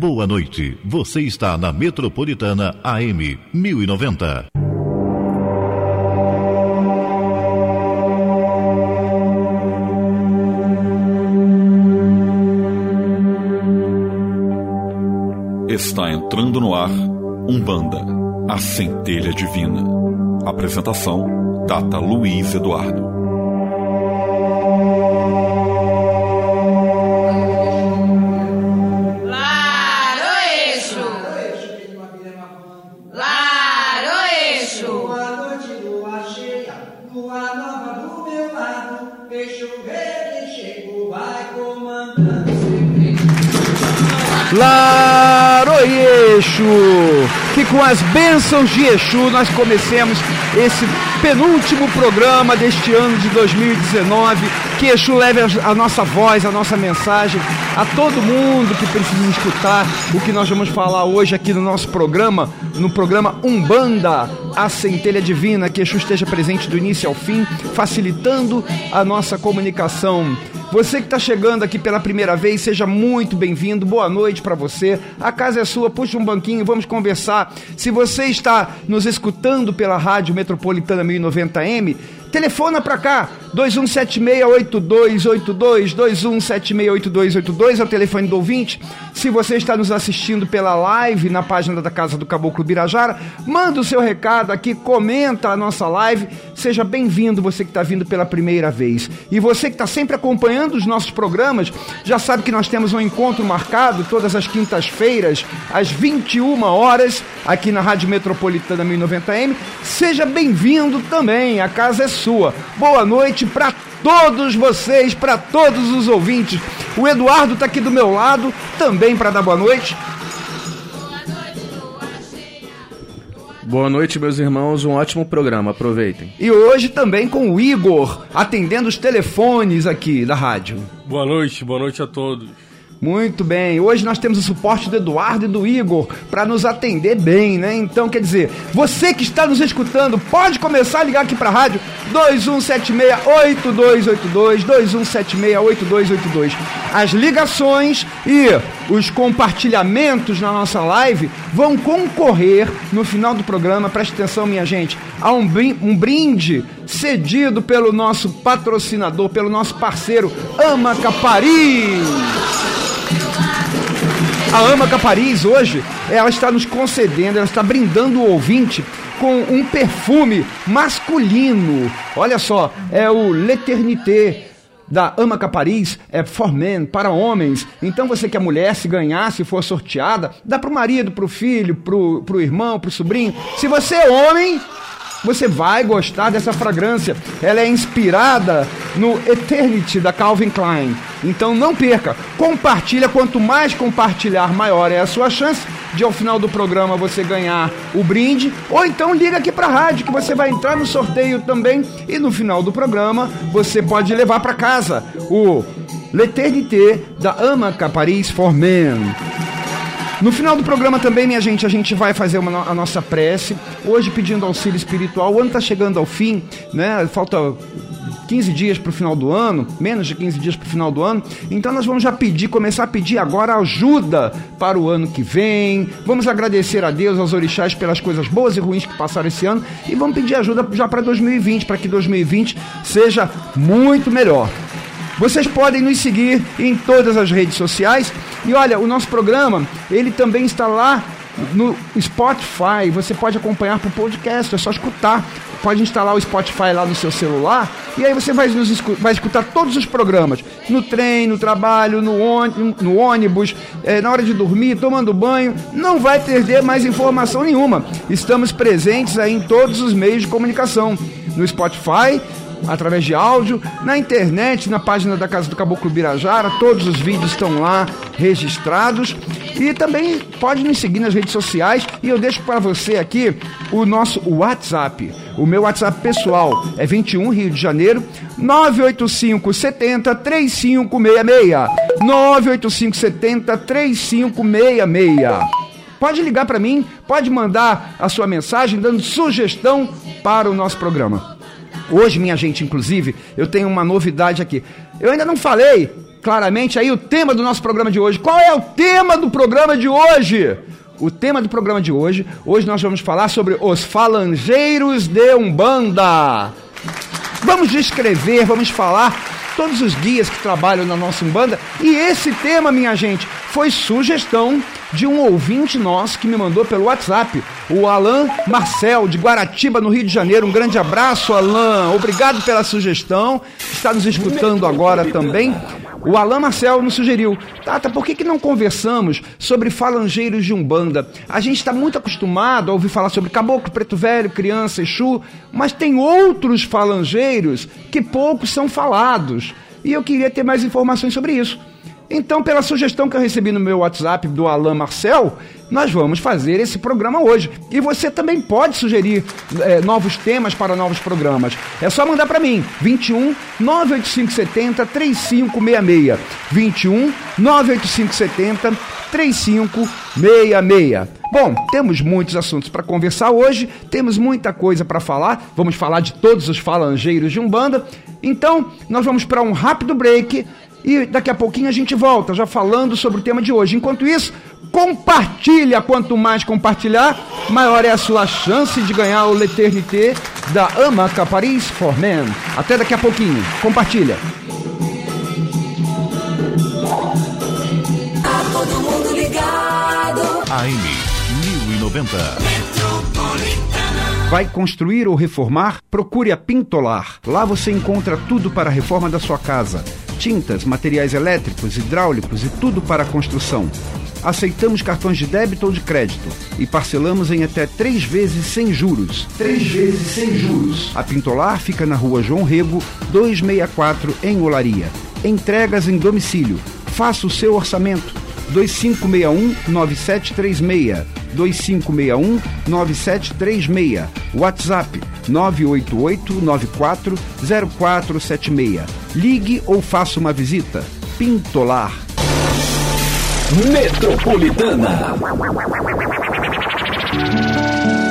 Boa noite. Você está na Metropolitana AM 1090. Está entrando no ar Umbanda, a centelha divina. Apresentação: Data Luiz Eduardo. Laroyeixo, que com as bênçãos de Exu nós comecemos esse penúltimo programa deste ano de 2019. Que Exu leve a nossa voz, a nossa mensagem a todo mundo que precisa escutar o que nós vamos falar hoje aqui no nosso programa, no programa Umbanda, a centelha divina. Que Exu esteja presente do início ao fim, facilitando a nossa comunicação. Você que está chegando aqui pela primeira vez, seja muito bem-vindo. Boa noite para você. A casa é sua. Puxa um banquinho, vamos conversar. Se você está nos escutando pela Rádio Metropolitana 1090M, telefona para cá. 21768282, 21768282 é o telefone do ouvinte. Se você está nos assistindo pela live na página da Casa do Caboclo Birajara, manda o seu recado aqui, comenta a nossa live. Seja bem-vindo, você que está vindo pela primeira vez. E você que está sempre acompanhando os nossos programas, já sabe que nós temos um encontro marcado todas as quintas-feiras, às 21 horas, aqui na Rádio Metropolitana 1090M. Seja bem-vindo também, a casa é sua. Boa noite para todos vocês, para todos os ouvintes. O Eduardo está aqui do meu lado, também para dar boa noite. Boa noite, meus irmãos. Um ótimo programa. Aproveitem. E hoje também com o Igor, atendendo os telefones aqui da rádio. Boa noite, boa noite a todos. Muito bem, hoje nós temos o suporte do Eduardo e do Igor para nos atender bem, né? Então, quer dizer, você que está nos escutando, pode começar a ligar aqui para a rádio 2176-8282, 2176-8282. As ligações e os compartilhamentos na nossa live vão concorrer no final do programa, preste atenção, minha gente, a um, brinde cedido pelo nosso patrocinador, pelo nosso parceiro Ama Capari. A Ama Capariz hoje, ela está nos concedendo, ela está brindando o ouvinte com um perfume masculino. Olha só, é o L'Eternité da Ama Capariz é for men, para homens. Então você que é mulher, se ganhar, se for sorteada, dá pro marido, pro filho, pro, pro irmão, pro sobrinho. Se você é homem, você vai gostar dessa fragrância. Ela é inspirada no Eternity da Calvin Klein. Então não perca, compartilha. Quanto mais compartilhar, maior é a sua chance de ao final do programa você ganhar o brinde. Ou então liga aqui para a rádio que você vai entrar no sorteio também. E no final do programa você pode levar para casa o L'Eternité da Ama Paris for Men. No final do programa também, minha gente, a gente vai fazer uma, a nossa prece. Hoje pedindo auxílio espiritual. O ano está chegando ao fim, né? Falta 15 dias para o final do ano, menos de 15 dias para o final do ano. Então nós vamos já pedir, começar a pedir agora ajuda para o ano que vem. Vamos agradecer a Deus, aos orixás pelas coisas boas e ruins que passaram esse ano e vamos pedir ajuda já para 2020, para que 2020 seja muito melhor. Vocês podem nos seguir em todas as redes sociais. E olha, o nosso programa, ele também está lá no Spotify. Você pode acompanhar por podcast, é só escutar. Pode instalar o Spotify lá no seu celular e aí você vai, nos, vai escutar todos os programas. No trem, no trabalho, no, no ônibus, é, na hora de dormir, tomando banho. Não vai perder mais informação nenhuma. Estamos presentes aí em todos os meios de comunicação. No Spotify, através de áudio, na internet, na página da Casa do Caboclo Birajara, todos os vídeos estão lá registrados e também pode nos seguir nas redes sociais e eu deixo para você aqui o nosso WhatsApp. O meu WhatsApp pessoal é 21 Rio de Janeiro 985 70 3566 985 70 3566 Pode ligar para mim, pode mandar a sua mensagem dando sugestão para o nosso programa. Hoje, minha gente, inclusive, eu tenho uma novidade aqui. Eu ainda não falei claramente aí o tema do nosso programa de hoje. Qual é o tema do programa de hoje? O tema do programa de hoje, hoje nós vamos falar sobre os falangeiros de Umbanda. Vamos descrever, vamos falar todos os guias que trabalham na nossa Umbanda. E esse tema, minha gente, foi sugestão de um ouvinte nosso que me mandou pelo WhatsApp, o Alan Marcel, de Guaratiba, no Rio de Janeiro. Um grande abraço, Alan. Obrigado pela sugestão. Está nos escutando agora também. O Alain Marcel nos sugeriu, Tata, por que, que não conversamos sobre falangeiros de Umbanda? A gente está muito acostumado a ouvir falar sobre caboclo, preto velho, criança, Exu, mas tem outros falangeiros que poucos são falados. E eu queria ter mais informações sobre isso. Então, pela sugestão que eu recebi no meu WhatsApp do Alain Marcel, nós vamos fazer esse programa hoje. E você também pode sugerir é, novos temas para novos programas. É só mandar para mim, 21 98570 3566. 21 98570 3566. Bom, temos muitos assuntos para conversar hoje, temos muita coisa para falar. Vamos falar de todos os falangeiros de Umbanda. Então, nós vamos para um rápido break e daqui a pouquinho a gente volta, já falando sobre o tema de hoje. Enquanto isso, compartilha. Quanto mais compartilhar, maior é a sua chance de ganhar o L'Eternité da Amaca Paris for Men. Até daqui a pouquinho. Compartilha. Tá todo mundo ligado. AM 1090. Vai construir ou reformar? Procure a Pintolar. Lá você encontra tudo para a reforma da sua casa: tintas, materiais elétricos, hidráulicos e tudo para a construção. Aceitamos cartões de débito ou de crédito e parcelamos em até três vezes sem juros. Três vezes sem juros. A Pintolar fica na rua João Rego, 264, em Olaria. Entregas em domicílio. Faça o seu orçamento. 2561-9736. 2561-9736. WhatsApp 988-940476. Ligue ou faça uma visita. Pintolar. Metropolitana.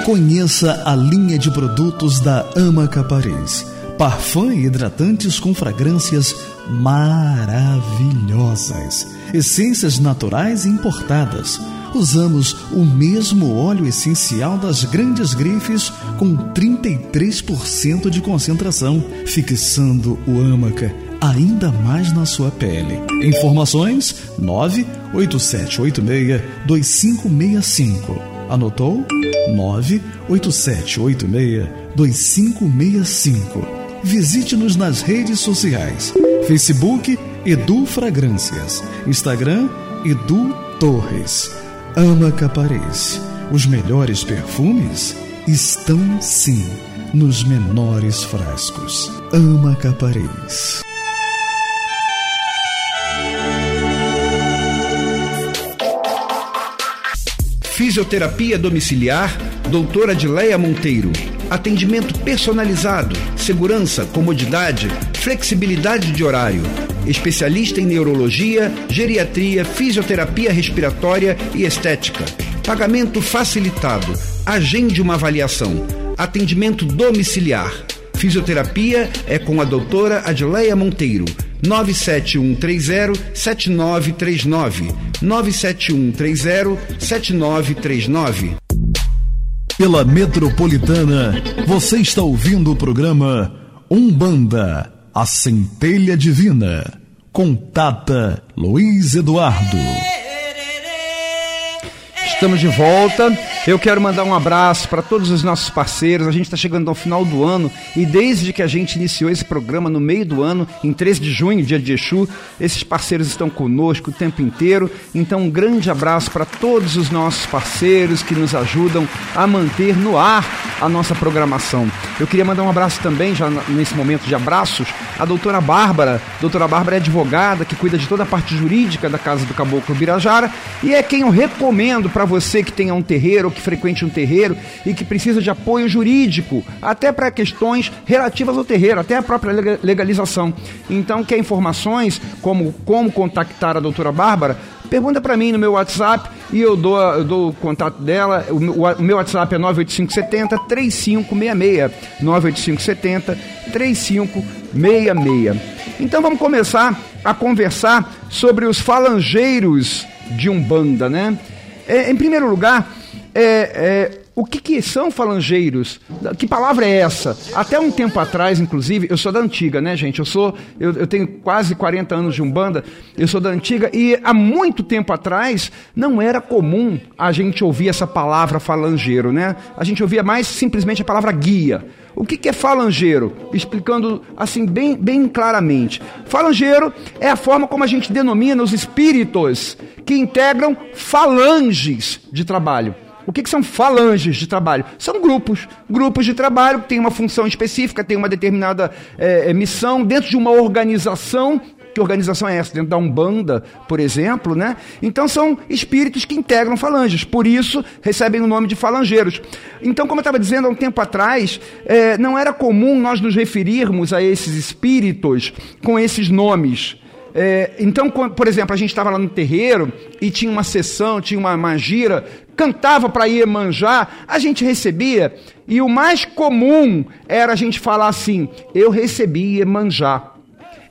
Conheça a linha de produtos da Amaca Paris. Parfum e hidratantes com fragrâncias maravilhosas. Essências naturais importadas. Usamos o mesmo óleo essencial das grandes grifes com 33% de concentração, fixando o Amaca ainda mais na sua pele. Informações 98786 2565. Anotou? 98786 2565. Visite-nos nas redes sociais: Facebook Edu Fragrâncias, Instagram Edu Torres. Ama Paris. Os melhores perfumes estão sim nos menores frascos. Ama Paris. Fisioterapia domiciliar, doutora Adileia Monteiro. Atendimento personalizado, segurança, comodidade, flexibilidade de horário. Especialista em neurologia, geriatria, fisioterapia respiratória e estética. Pagamento facilitado. Agende uma avaliação. Atendimento domiciliar. Fisioterapia é com a doutora Adileia Monteiro. 97130-7939. 97130-7939. Pela Metropolitana, você está ouvindo o programa Umbanda, a centelha divina. Contata Luiz Eduardo. Estamos de volta. Eu quero mandar um abraço para todos os nossos parceiros. A gente está chegando ao final do ano e desde que a gente iniciou esse programa no meio do ano, em 13 de junho, dia de Exu, esses parceiros estão conosco o tempo inteiro. Então, um grande abraço para todos os nossos parceiros que nos ajudam a manter no ar a nossa programação. Eu queria mandar um abraço também, já nesse momento de abraços, a doutora Bárbara. A doutora Bárbara é advogada que cuida de toda a parte jurídica da Casa do Caboclo Birajara e é quem eu recomendo para você que tenha um terreiro ou que frequente um terreiro e que precisa de apoio jurídico, até para questões relativas ao terreiro, até a própria legalização. Então, quer informações como como contactar a doutora Bárbara? Pergunta para mim no meu WhatsApp e eu dou, eu dou o contato dela. O, o, o meu WhatsApp é 98570 3566. 98570 3566. Então vamos começar a conversar sobre os falangeiros de Umbanda, né? É, em primeiro lugar, é, é, o que, que, são falangeiros? Que palavra é essa? Até um tempo atrás, inclusive, eu sou da antiga, né, gente? Eu sou, eu, eu, tenho quase 40 anos de umbanda. Eu sou da antiga e há muito tempo atrás não era comum a gente ouvir essa palavra falangeiro, né? A gente ouvia mais simplesmente a palavra guia. O que, que é falangeiro? Explicando assim bem, bem claramente. Falangeiro é a forma como a gente denomina os espíritos que integram falanges de trabalho. O que, que, são falanges de trabalho? São grupos, grupos de trabalho que têm uma função específica, têm uma determinada é, missão dentro de uma organização. Que organização é essa? Dentro da Umbanda, por exemplo, né? Então são espíritos que integram falanges, por isso recebem o nome de falangeiros. Então, como eu estava dizendo há um tempo atrás, é, não era comum nós nos referirmos a esses espíritos com esses nomes. Então, por exemplo, a gente estava lá no terreiro e tinha uma sessão, tinha uma, uma gira, cantava para manjar, a gente recebia, e o mais comum era a gente falar assim: eu recebi manjar,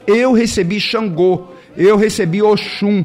eu recebi Xangô, eu recebi Oxum.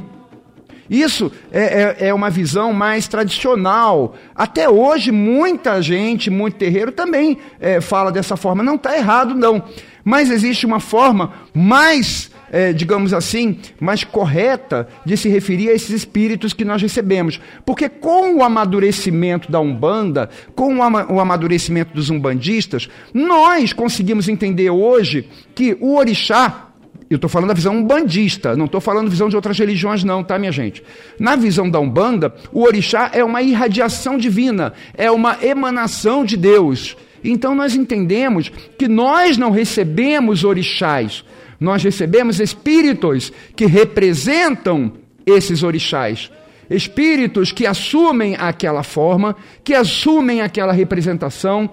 Isso é, é, é, uma visão mais tradicional. Até hoje, muita gente, muito terreiro também é, fala dessa forma. Não está errado, não. Mas existe uma forma mais é, digamos assim, mais correta de se referir a esses espíritos que nós recebemos. Porque com o amadurecimento da Umbanda, com o amadurecimento dos umbandistas, nós conseguimos entender hoje que o orixá, eu estou falando da visão umbandista, não estou falando visão de outras religiões, não, tá, minha gente? Na visão da Umbanda, o orixá é uma irradiação divina, é uma emanação de Deus. Então nós entendemos que nós não recebemos orixás, nós recebemos espíritos que representam esses orixás. Espíritos que assumem aquela forma, que assumem aquela representação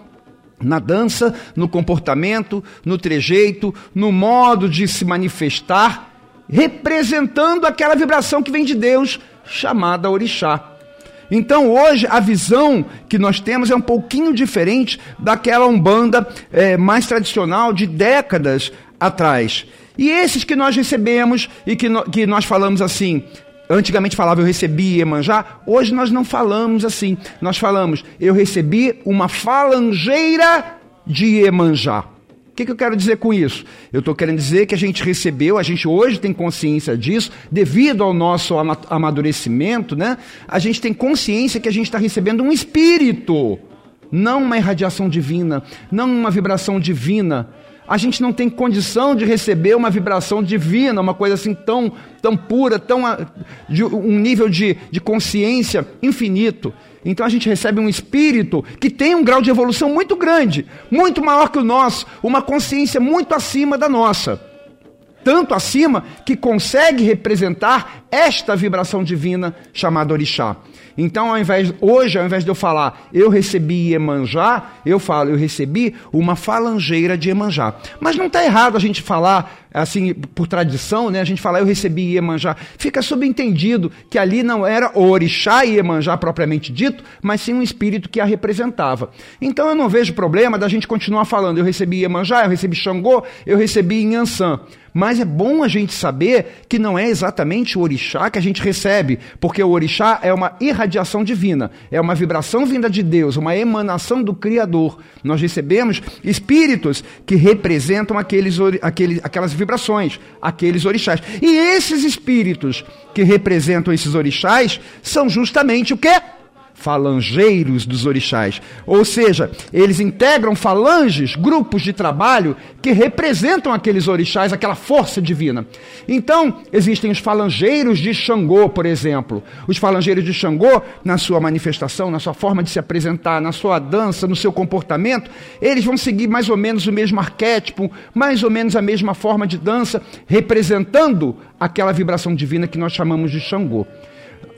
na dança, no comportamento, no trejeito, no modo de se manifestar, representando aquela vibração que vem de Deus, chamada orixá. Então hoje a visão que nós temos é um pouquinho diferente daquela umbanda é, mais tradicional de décadas atrás. E esses que nós recebemos e que, no, que nós falamos assim, antigamente falava eu recebi Iemanjá, hoje nós não falamos assim. Nós falamos eu recebi uma falangeira de Iemanjá. O que, que eu quero dizer com isso? Eu estou querendo dizer que a gente recebeu, a gente hoje tem consciência disso, devido ao nosso amadurecimento, né? A gente tem consciência que a gente está recebendo um espírito, não uma irradiação divina, não uma vibração divina, a gente não tem condição de receber uma vibração divina, uma coisa assim tão, tão pura, tão ah, de um nível de, de consciência infinito. Então a gente recebe um espírito que tem um grau de evolução muito grande, muito maior que o nosso, uma consciência muito acima da nossa. Tanto acima que consegue representar esta vibração divina chamada orixá. Então, ao invés, hoje, ao invés de eu falar eu recebi Iemanjá, eu falo eu recebi uma falangeira de Iemanjá. Mas não está errado a gente falar, assim, por tradição, né? A gente falar eu recebi Iemanjá. Fica subentendido que ali não era o orixá Iemanjá propriamente dito, mas sim um espírito que a representava. Então, eu não vejo problema da gente continuar falando eu recebi Iemanjá, eu recebi Xangô, eu recebi Inhansã. Mas é bom a gente saber que não é exatamente o orixá que a gente recebe, porque o orixá é uma irradiação divina, é uma vibração vinda de Deus, uma emanação do Criador. Nós recebemos espíritos que representam aqueles, aqueles, aquelas vibrações, aqueles orixás. E esses espíritos que representam esses orixás são justamente o quê? Falangeiros dos orixás. Ou seja, eles integram falanges, grupos de trabalho que representam aqueles orixás, aquela força divina. Então, existem os falangeiros de Xangô, por exemplo. Os falangeiros de Xangô, na sua manifestação, na sua forma de se apresentar, na sua dança, no seu comportamento, eles vão seguir mais ou menos o mesmo arquétipo, mais ou menos a mesma forma de dança, representando aquela vibração divina que nós chamamos de Xangô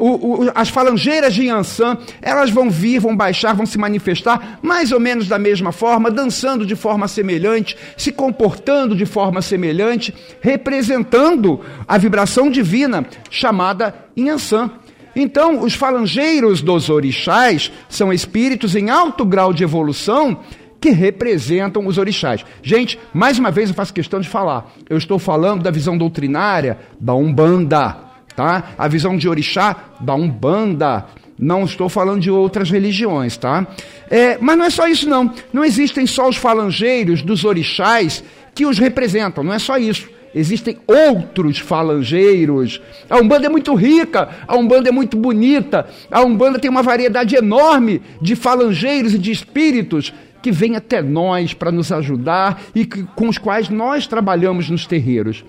o, o, as falangeiras de Yansan, elas vão vir, vão baixar, vão se manifestar mais ou menos da mesma forma, dançando de forma semelhante, se comportando de forma semelhante, representando a vibração divina chamada Yansan. Então, os falangeiros dos orixás são espíritos em alto grau de evolução que representam os orixás. Gente, mais uma vez eu faço questão de falar. Eu estou falando da visão doutrinária da Umbanda, tá? A visão de orixá da Umbanda. Não estou falando de outras religiões, tá? É, mas não é só isso, não. Não existem só os falangeiros dos orixás que os representam, não é só isso. Existem outros falangeiros. A Umbanda é muito rica, a Umbanda é muito bonita, a Umbanda tem uma variedade enorme de falangeiros e de espíritos que vêm até nós para nos ajudar e que, com os quais nós trabalhamos nos terreiros.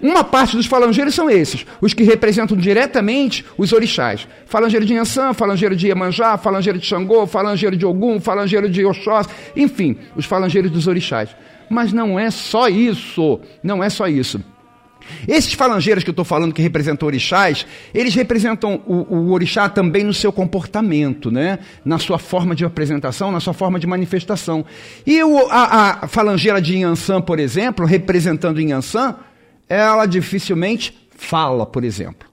Uma parte dos falangeiros são esses, os que representam diretamente os orixás. Falangeiro de Yansan, falangeiro de Iemanjá, falangeiro de Xangô, falangeiro de Ogum, falangeiro de Oxós, enfim, os falangeiros dos orixás. Mas não é só isso, não é só isso. Esses falangeiros que eu estou falando que representam orixás, eles representam o, o, orixá também no seu comportamento, né? na sua forma de apresentação, na sua forma de manifestação. E o, a, a falangeira de Inhansã, por exemplo, representando Inhansã, ela dificilmente fala, por exemplo.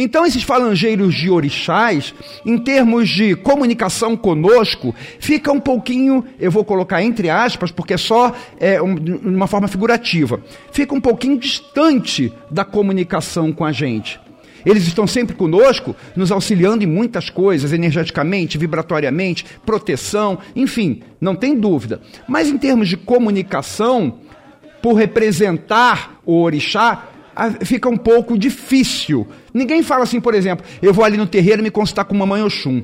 Então, esses falangeiros de orixás, em termos de comunicação conosco, fica um pouquinho, eu vou colocar entre aspas, porque é só é, um, uma forma figurativa, fica um pouquinho distante da comunicação com a gente. Eles estão sempre conosco, nos auxiliando em muitas coisas, energeticamente, vibratoriamente, proteção, enfim, não tem dúvida. Mas em termos de comunicação, por representar o orixá, fica um pouco difícil. Ninguém fala assim, por exemplo, eu vou ali no terreiro me consultar com mamãe Oxum.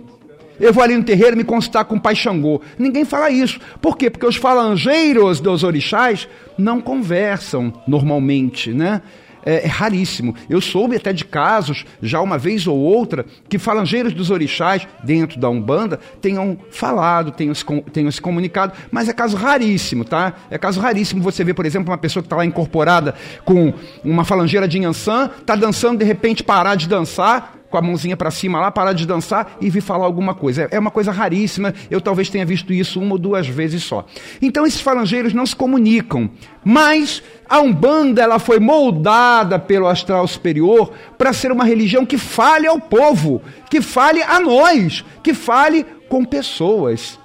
Eu vou ali no terreiro me consultar com pai Xangô. Ninguém fala isso. Por quê? Porque os falangeiros dos orixás não conversam normalmente, né? É, é, raríssimo. Eu soube até de casos, já uma vez ou outra, que falangeiros dos orixás, dentro da Umbanda, tenham falado, tenham se, tenham se comunicado, mas é caso raríssimo, tá? É caso raríssimo você ver, por exemplo, uma pessoa que está lá incorporada com uma falangeira de Yansan, está dançando, de repente parar de dançar, com a mãozinha para cima lá, parar de dançar e vir falar alguma coisa. É uma coisa raríssima, eu talvez tenha visto isso uma ou duas vezes só. Então esses falangeiros não se comunicam, mas a Umbanda ela foi moldada pelo astral superior para ser uma religião que fale ao povo, que fale a nós, que fale com pessoas.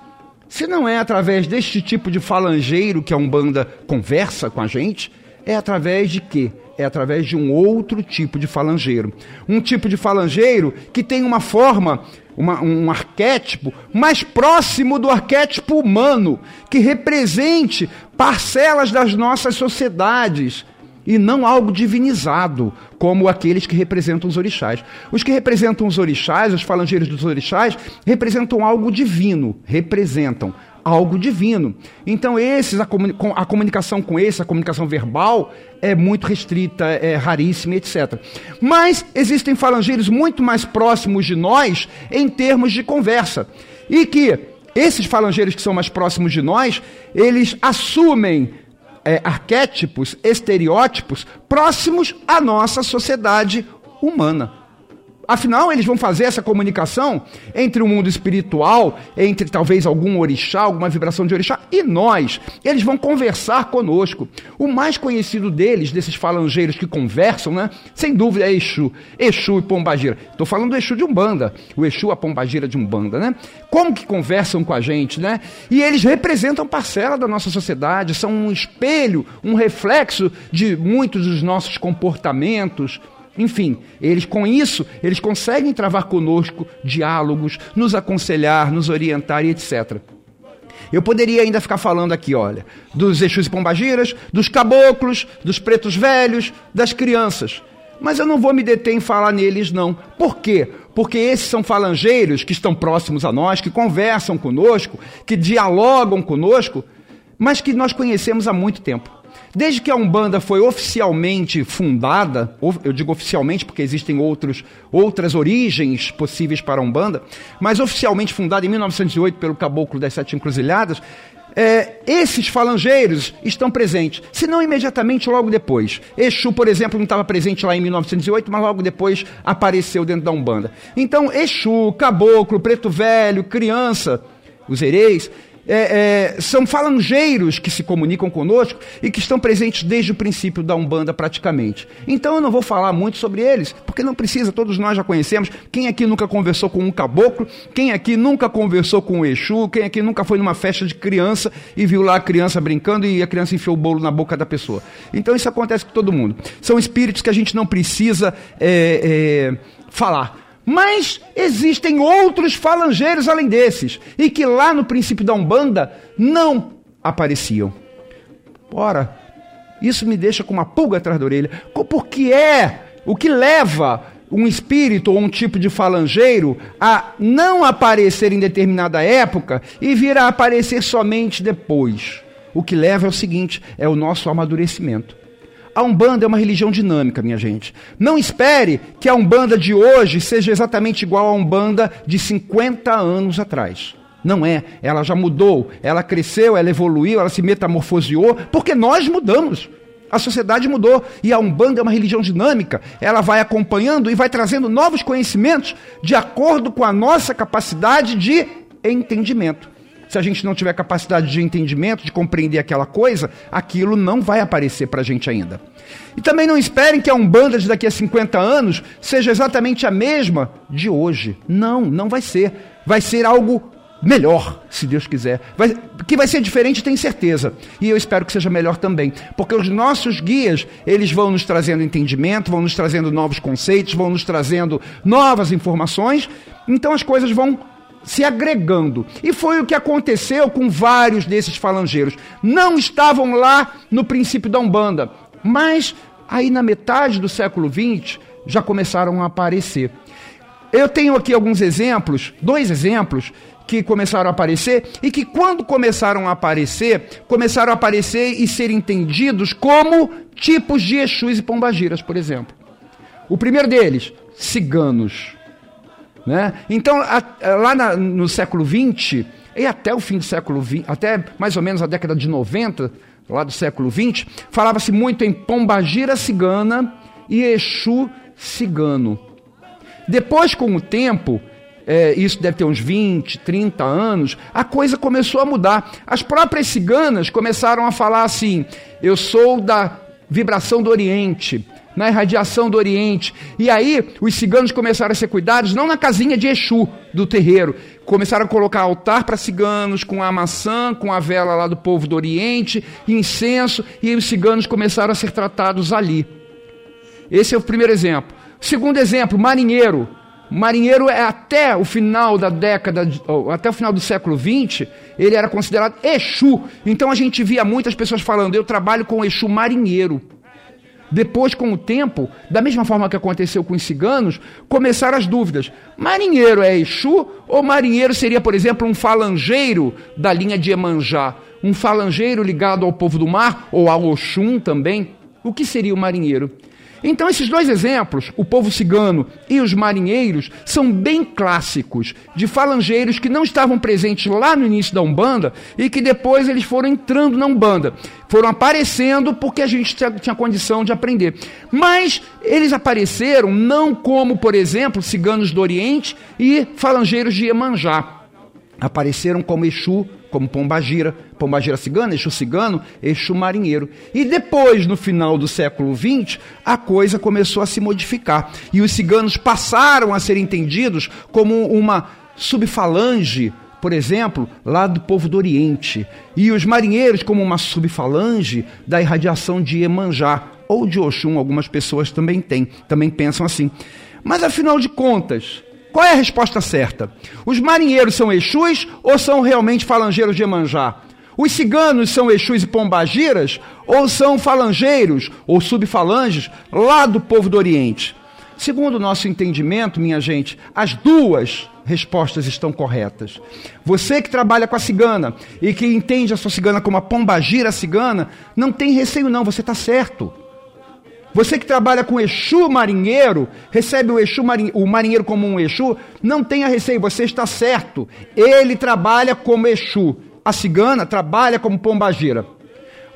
Se não é através deste tipo de falangeiro que a Umbanda conversa com a gente, é através de quê? É através de um outro tipo de falangeiro. Um tipo de falangeiro que tem uma forma, uma, um arquétipo mais próximo do arquétipo humano, que represente parcelas das nossas sociedades e não algo divinizado, como aqueles que representam os orixás. Os que representam os orixás, os falangeiros dos orixás, representam algo divino, representam algo divino. Então, esses, a, a, comunicação com esses, a comunicação verbal, é muito restrita, é raríssima, etc. Mas existem falangeiros muito mais próximos de nós em termos de conversa. E que esses falangeiros que são mais próximos de nós, eles assumem é, arquétipos, estereótipos próximos à nossa sociedade humana. Afinal, eles vão fazer essa comunicação entre o mundo espiritual, entre talvez algum orixá, alguma vibração de orixá, e nós. Eles vão conversar conosco. O mais conhecido deles, desses falangeiros que conversam, né? Sem dúvida é Exu. Exu e Pombagira. Estou falando do Exu de Umbanda. O Exu, a Pombagira de Umbanda, né? Como que conversam com a gente, né? E eles representam parcela da nossa sociedade, são um espelho, um reflexo de muitos dos nossos comportamentos enfim, eles com isso, eles conseguem travar conosco diálogos, nos aconselhar, nos orientar e etc. Eu poderia ainda ficar falando aqui, olha, dos Exus e Pombagiras, dos caboclos, dos pretos velhos, das crianças. Mas eu não vou me deter em falar neles, não. Por quê? Porque esses são falangeiros que estão próximos a nós, que conversam conosco, que dialogam conosco, mas que nós conhecemos há muito tempo. Desde que a Umbanda foi oficialmente fundada, eu digo oficialmente porque existem outros, outras origens possíveis para a Umbanda, mas oficialmente fundada em 1908 pelo Caboclo das Sete Encruzilhadas, é, esses falangeiros estão presentes, se não imediatamente, logo depois. Exu, por exemplo, não estava presente lá em 1908, mas logo depois apareceu dentro da Umbanda. Então, Exu, Caboclo, Preto Velho, Criança, os hereis, é, é, são falangeiros que se comunicam conosco e que estão presentes desde o princípio da Umbanda praticamente. Então eu não vou falar muito sobre eles, porque não precisa, todos nós já conhecemos. Quem aqui nunca conversou com um caboclo? Quem aqui nunca conversou com um Exu? Quem aqui nunca foi numa festa de criança e viu lá a criança brincando e a criança enfiou o bolo na boca da pessoa? Então isso acontece com todo mundo. São espíritos que a gente não precisa é, é falar. Mas existem outros falangeiros além desses, e que lá no princípio da Umbanda não apareciam. Ora, isso me deixa com uma pulga atrás da orelha. Porque é o que leva um espírito ou um tipo de falangeiro a não aparecer em determinada época e vir a aparecer somente depois. O que leva é o seguinte: é o nosso amadurecimento. A Umbanda é uma religião dinâmica, minha gente. Não espere que a Umbanda de hoje seja exatamente igual à Umbanda de 50 anos atrás. Não é. Ela já mudou, ela cresceu, ela evoluiu, ela se metamorfoseou, porque nós mudamos. A sociedade mudou e a Umbanda é uma religião dinâmica. Ela vai acompanhando e vai trazendo novos conhecimentos de acordo com a nossa capacidade de entendimento se a gente não tiver capacidade de entendimento, de compreender aquela coisa, aquilo não vai aparecer para a gente ainda. E também não esperem que a Umbanda de daqui a 50 anos seja exatamente a mesma de hoje. Não, não vai ser. Vai ser algo melhor, se Deus quiser. Vai, que vai ser diferente, tenho certeza. E eu espero que seja melhor também. Porque os nossos guias, eles vão nos trazendo entendimento, vão nos trazendo novos conceitos, vão nos trazendo novas informações. Então as coisas vão se agregando. E foi o que aconteceu com vários desses falangeiros. Não estavam lá no princípio da Umbanda, mas aí na metade do século XX já começaram a aparecer. Eu tenho aqui alguns exemplos, dois exemplos, que começaram a aparecer e que, quando começaram a aparecer, começaram a aparecer e ser entendidos como tipos de Exus e Pombagiras, por exemplo. O primeiro deles, ciganos. Né? Então, a, a, lá na, no século XX, e até o fim do século XX, até mais ou menos a década de 90, lá do século XX, falava-se muito em Pombagira cigana e Exu cigano. Depois, com o tempo, é, isso deve ter uns 20, 30 anos, a coisa começou a mudar. As próprias ciganas começaram a falar assim: eu sou da vibração do Oriente, na irradiação do Oriente. E aí os ciganos começaram a ser cuidados não na casinha de Exu do terreiro. Começaram a colocar altar para ciganos com a maçã, com a vela lá do povo do Oriente, incenso, e os ciganos começaram a ser tratados ali. Esse é o primeiro exemplo. Segundo exemplo, marinheiro. Marinheiro é até o final da década, até o final do século XX, ele era considerado Exu. Então a gente via muitas pessoas falando, eu trabalho com Exu marinheiro. Depois, com o tempo, da mesma forma que aconteceu com os ciganos, começaram as dúvidas. Marinheiro é Exu ou marinheiro seria, por exemplo, um falangeiro da linha de Emanjá? Um falangeiro ligado ao povo do mar ou ao Oxum também? O que seria o marinheiro? Então, esses dois exemplos, o povo cigano e os marinheiros, são bem clássicos de falangeiros que não estavam presentes lá no início da Umbanda e que depois eles foram entrando na Umbanda. Foram aparecendo porque a gente tinha condição de aprender. Mas eles apareceram não como, por exemplo, ciganos do Oriente e falangeiros de Iemanjá. Apareceram como Exu como Pombagira, Pombagira cigana, Exu cigano, Exu marinheiro. E depois, no final do século XX, a coisa começou a se modificar. E os ciganos passaram a ser entendidos como uma subfalange, por exemplo, lá do povo do Oriente. E os marinheiros como uma subfalange da irradiação de Iemanjá, ou de Oxum, algumas pessoas também têm, também pensam assim. Mas afinal de contas, qual é a resposta certa? Os marinheiros são Exus ou são realmente falangeiros de Emanjá? Os ciganos são Exus e Pombagiras ou são falangeiros ou subfalanges lá do povo do Oriente? Segundo o nosso entendimento, minha gente, as duas respostas estão corretas. Você que trabalha com a cigana e que entende a sua cigana como a pombagira cigana, não tem receio não, você está certo. Você que trabalha com Exu marinheiro, recebe o, Exu marinheiro, o marinheiro como um Exu, não tenha receio, você está certo. Ele trabalha como Exu. A cigana trabalha como pombagira.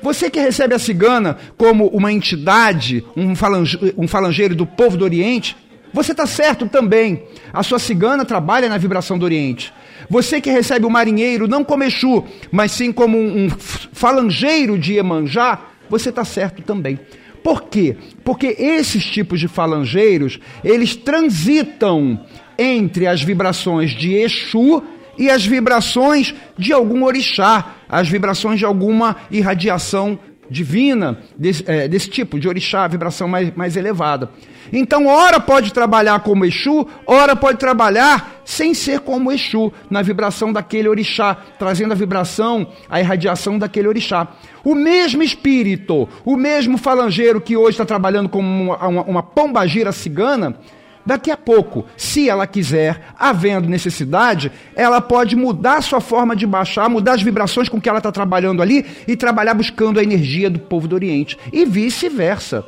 Você que recebe a cigana como uma entidade, um, falange, um falangeiro do povo do Oriente, você está certo também. A sua cigana trabalha na vibração do Oriente. Você que recebe o marinheiro não como Exu, mas sim como um, um falangeiro de Iemanjá, você está certo também. Por quê? Porque esses tipos de falangeiros, eles transitam entre as vibrações de Exu e as vibrações de algum orixá, as vibrações de alguma irradiação divina desse, é, desse tipo, de orixá, vibração mais, mais elevada. Então, ora pode trabalhar como Exu, ora pode trabalhar sem ser como Exu, na vibração daquele orixá, trazendo a vibração, a irradiação daquele orixá. O mesmo espírito, o mesmo falangeiro que hoje está trabalhando como uma, uma, uma pombagira cigana, Daqui a pouco, se ela quiser, havendo necessidade, ela pode mudar sua forma de baixar, mudar as vibrações com que ela está trabalhando ali e trabalhar buscando a energia do povo do Oriente. E vice-versa.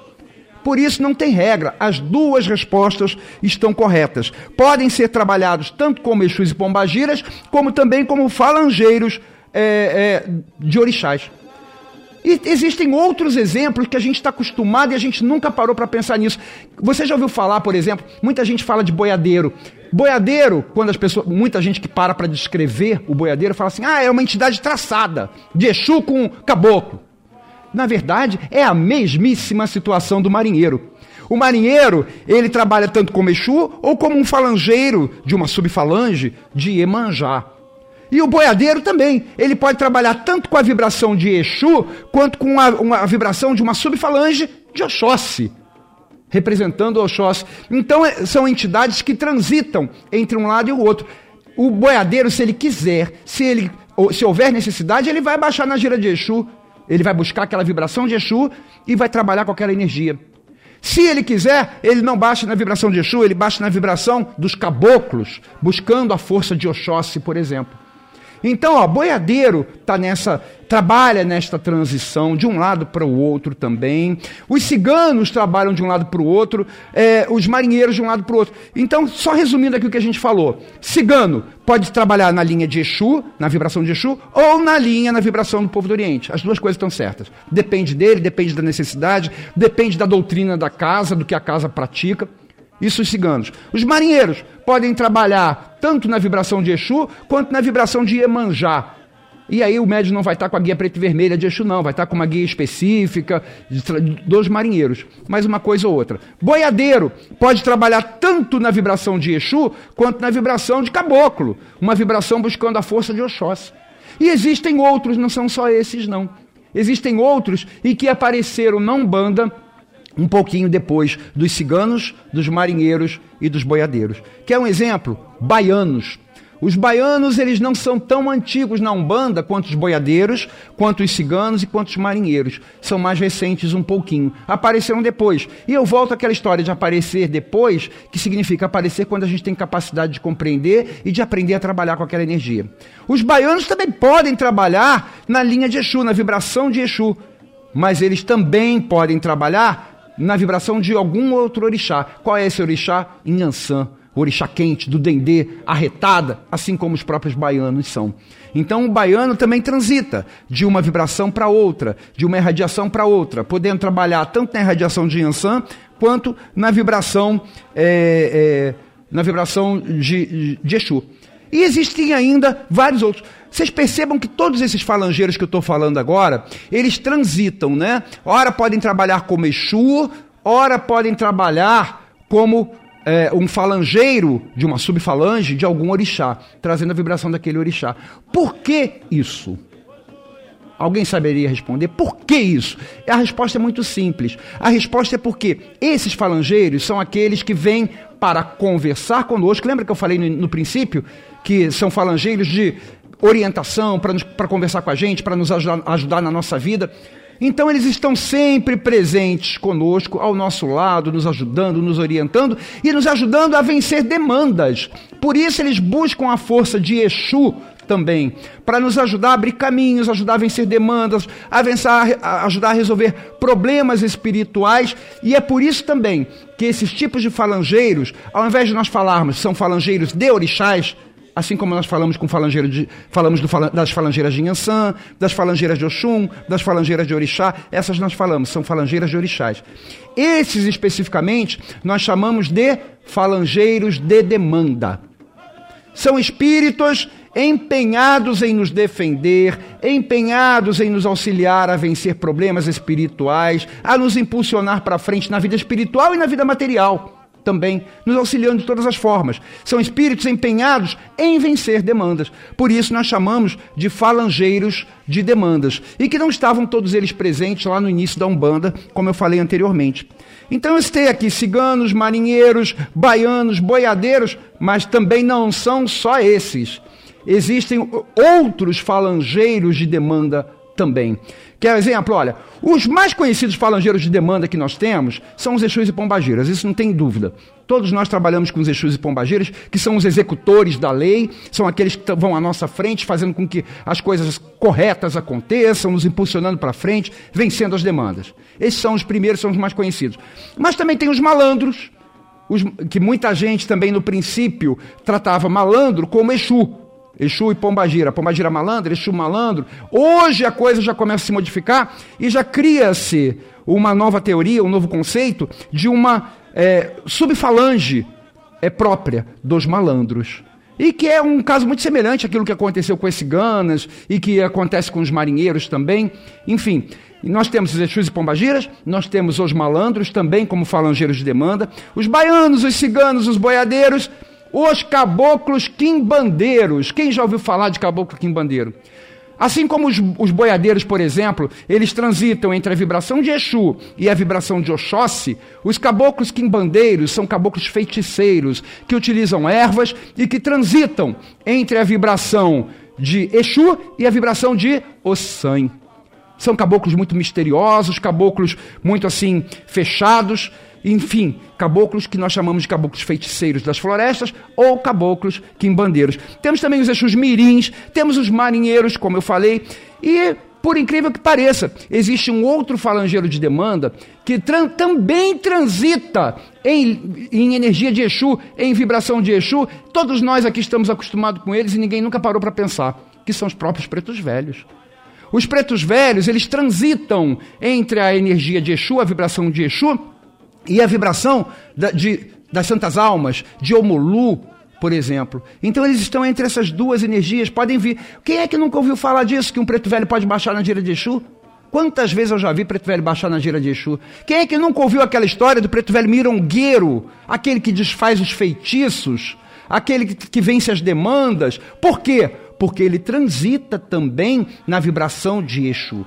Por isso não tem regra, as duas respostas estão corretas. Podem ser trabalhados tanto como Exus e Pombagiras, como também como falangeiros é, é, de orixás. E existem outros exemplos que a gente está acostumado e a gente nunca parou para pensar nisso. Você já ouviu falar, por exemplo, muita gente fala de boiadeiro. Boiadeiro, quando as pessoas, muita gente que para para descrever o boiadeiro fala assim: "Ah, é uma entidade traçada, de Exu com caboclo". Na verdade, é a mesmíssima situação do marinheiro. O marinheiro, ele trabalha tanto como Exu ou como um falangeiro de uma subfalange de Iemanjá. E o boiadeiro também. Ele pode trabalhar tanto com a vibração de Exu, quanto com a, uma, a vibração de uma subfalange de Oxóssi, representando Oxóssi. Então, é, são entidades que transitam entre um lado e o outro. O boiadeiro, se ele quiser, se, ele, se houver necessidade, ele vai baixar na gira de Exu, ele vai buscar aquela vibração de Exu e vai trabalhar com aquela energia. Se ele quiser, ele não baixa na vibração de Exu, ele baixa na vibração dos caboclos, buscando a força de Oxóssi, por exemplo. Então, ó, boiadeiro tá nessa, trabalha nesta transição de um lado para o outro também. Os ciganos trabalham de um lado para o outro, é, os marinheiros de um lado para o outro. Então, só resumindo aqui o que a gente falou: cigano pode trabalhar na linha de Exu, na vibração de Exu, ou na linha, na vibração do povo do Oriente. As duas coisas estão certas. Depende dele, depende da necessidade, depende da doutrina da casa, do que a casa pratica. Isso os ciganos. Os marinheiros podem trabalhar tanto na vibração de Exu quanto na vibração de Iemanjá. E aí o médium não vai estar com a guia preta e vermelha de Exu, não, vai estar com uma guia específica dos marinheiros. Mais uma coisa ou outra. Boiadeiro pode trabalhar tanto na vibração de Exu quanto na vibração de caboclo, uma vibração buscando a força de Oxóssi. E existem outros, não são só esses, não. Existem outros e que apareceram na Umbanda um pouquinho depois dos ciganos, dos marinheiros e dos boiadeiros. Quer um exemplo? Baianos. Os baianos, eles não são tão antigos na Umbanda quanto os boiadeiros, quanto os ciganos e quanto os marinheiros. São mais recentes um pouquinho. Apareceram depois. E eu volto àquela história de aparecer depois, que significa aparecer quando a gente tem capacidade de compreender e de aprender a trabalhar com aquela energia. Os baianos também podem trabalhar na linha de Exu, na vibração de Exu. Mas eles também podem trabalhar na vibração de algum outro orixá. Qual é esse orixá? Inhansã, orixá quente, do dendê, arretada, assim como os próprios baianos são. Então o baiano também transita de uma vibração para outra, de uma irradiação para outra, podendo trabalhar tanto na irradiação de Yansan quanto na vibração, é, é, na vibração de, de Exu. E existem ainda vários outros. Vocês percebam que todos esses falangeiros que eu estou falando agora, eles transitam, né? Ora podem trabalhar como Exu, ora podem trabalhar como é, um falangeiro de uma subfalange de algum orixá, trazendo a vibração daquele orixá. Por que isso? Alguém saberia responder por que isso? A resposta é muito simples. A resposta é porque esses falangeiros são aqueles que vêm para conversar conosco. Lembra que eu falei no, no princípio que são falangeiros de orientação, para conversar com a gente, para nos ajudar, ajudar na nossa vida. Então eles estão sempre presentes conosco, ao nosso lado, nos ajudando, nos orientando e nos ajudando a vencer demandas. Por isso eles buscam a força de Exu também, para nos ajudar a abrir caminhos, ajudar a vencer demandas, a, vencer, a ajudar a resolver problemas espirituais. E é por isso também que esses tipos de falangeiros, ao invés de nós falarmos são falangeiros de orixás, Assim como nós falamos com falangeiro de, falamos do, das falangeiras de Inhansã, das falangeiras de Oxum, das falangeiras de Orixá, essas nós falamos, são falangeiras de Orixás. Esses especificamente nós chamamos de falangeiros de demanda. São espíritos empenhados em nos defender, empenhados em nos auxiliar a vencer problemas espirituais, a nos impulsionar para frente na vida espiritual e na vida material também, nos auxiliando de todas as formas. São espíritos empenhados em vencer demandas. Por isso nós chamamos de falangeiros de demandas. E que não estavam todos eles presentes lá no início da Umbanda, como eu falei anteriormente. Então eu citei aqui ciganos, marinheiros, baianos, boiadeiros, mas também não são só esses existem outros falangeiros de demanda também. Quer exemplo? Olha, os mais conhecidos falangeiros de demanda que nós temos são os Exus e Pombagiras, isso não tem dúvida. Todos nós trabalhamos com os Exus e Pombagiras, que são os executores da lei, são aqueles que vão à nossa frente, fazendo com que as coisas corretas aconteçam, nos impulsionando para frente, vencendo as demandas. Esses são os primeiros, são os mais conhecidos. Mas também tem os malandros, os, que muita gente também no princípio tratava malandro como Exu, Exu e Pombagira, Pombagira malandro, Exu malandro. Hoje a coisa já começa a se modificar e já cria-se uma nova teoria, um novo conceito de uma é, subfalange é, própria dos malandros. E que é um caso muito semelhante àquilo que aconteceu com os ciganas e que acontece com os marinheiros também. Enfim, nós temos os Exus e Pombagiras, nós temos os malandros também como falangeiros de demanda, os baianos, os ciganos, os boiadeiros os caboclos quimbandeiros. Quem já ouviu falar de caboclo quimbandeiro? Assim como os, os, boiadeiros, por exemplo, eles transitam entre a vibração de Exu e a vibração de Oxóssi, os caboclos quimbandeiros são caboclos feiticeiros que utilizam ervas e que transitam entre a vibração de Exu e a vibração de Ossan. São caboclos muito misteriosos, caboclos muito assim fechados, enfim, caboclos que nós chamamos de caboclos feiticeiros das florestas ou caboclos quimbandeiros. Temos também os Exus mirins, temos os marinheiros, como eu falei, e por incrível que pareça, existe um outro falangeiro de demanda que também transita em, em, energia de Exu, em vibração de Exu. Todos nós aqui estamos acostumados com eles e ninguém nunca parou para pensar, que são os próprios pretos velhos. Os pretos velhos, eles transitam entre a energia de Exu, a vibração de Exu, e a vibração da, de, das santas almas, de Omulu, por exemplo. Então eles estão entre essas duas energias, podem vir. Quem é que nunca ouviu falar disso, que um preto velho pode baixar na gira de Exu? Quantas vezes eu já vi preto velho baixar na gira de Exu? Quem é que nunca ouviu aquela história do preto velho mirongueiro, aquele que desfaz os feitiços, aquele que, que vence as demandas? Por quê? Porque ele transita também na vibração de Exu.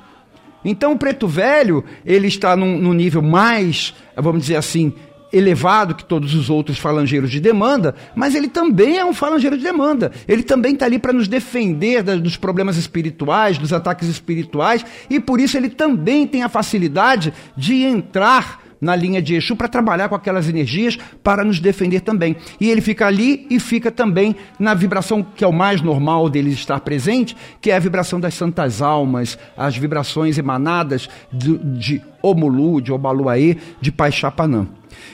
Então o preto velho, ele está num, num nível mais, vamos dizer assim, elevado que todos os outros falangeiros de demanda, mas ele também é um falangeiro de demanda. Ele também está ali para nos defender da, dos problemas espirituais, dos ataques espirituais, e por isso ele também tem a facilidade de entrar na linha de Exu para trabalhar com aquelas energias para nos defender também. E ele fica ali e fica também na vibração que é o mais normal dele estar presente, que é a vibração das santas almas, as vibrações emanadas de, de Omulu, de Obaluaê, de Paixapanã.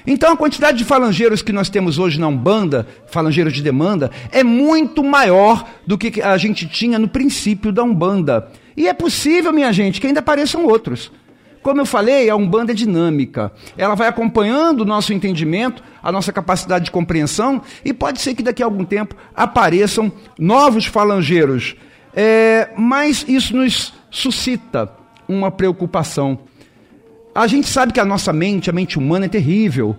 Então a quantidade de falangeiros que nós temos hoje na Umbanda, falangeiros de demanda, é muito maior do que a gente tinha no princípio da Umbanda. E é possível, minha gente, que ainda apareçam outros. Como eu falei, a Umbanda é dinâmica. Ela vai acompanhando o nosso entendimento, a nossa capacidade de compreensão, e pode ser que daqui a algum tempo apareçam novos falangeiros. É, mas isso nos suscita uma preocupação. A gente sabe que a nossa mente, a mente humana, é terrível.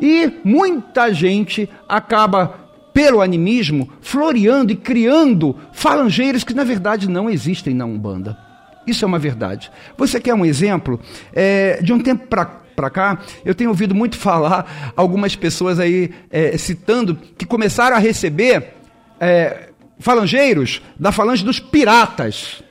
E muita gente acaba, pelo animismo, floreando e criando falangeiros que na verdade não existem na Umbanda. Isso é uma verdade. Você quer um exemplo? É, de um tempo para cá, eu tenho ouvido muito falar algumas pessoas aí é, citando que começaram a receber é, falangeiros da falange dos piratas.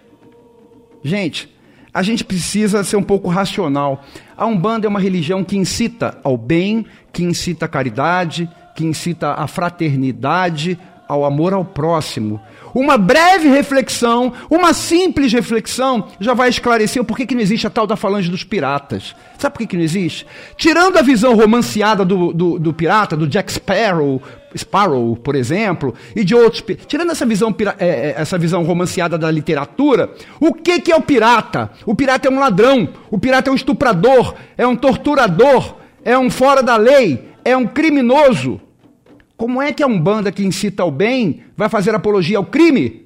Gente, a gente precisa ser um pouco racional. A Umbanda é uma religião que incita ao bem, que incita à caridade, que incita à fraternidade, ao amor ao próximo. Uma breve reflexão, uma simples reflexão, já vai esclarecer o porquê que não existe a tal da falange dos piratas. Sabe por que, que não existe? Tirando a visão romanceada do, do, do pirata, do Jack Sparrow, Sparrow, por exemplo, e de outros. Tirando essa visão, é, é, essa visão romanceada da literatura, o que, que é o pirata? O pirata é um ladrão, o pirata é um estuprador, é um torturador, é um fora da lei, é um criminoso. Como é que a Umbanda que incita ao bem vai fazer apologia ao crime?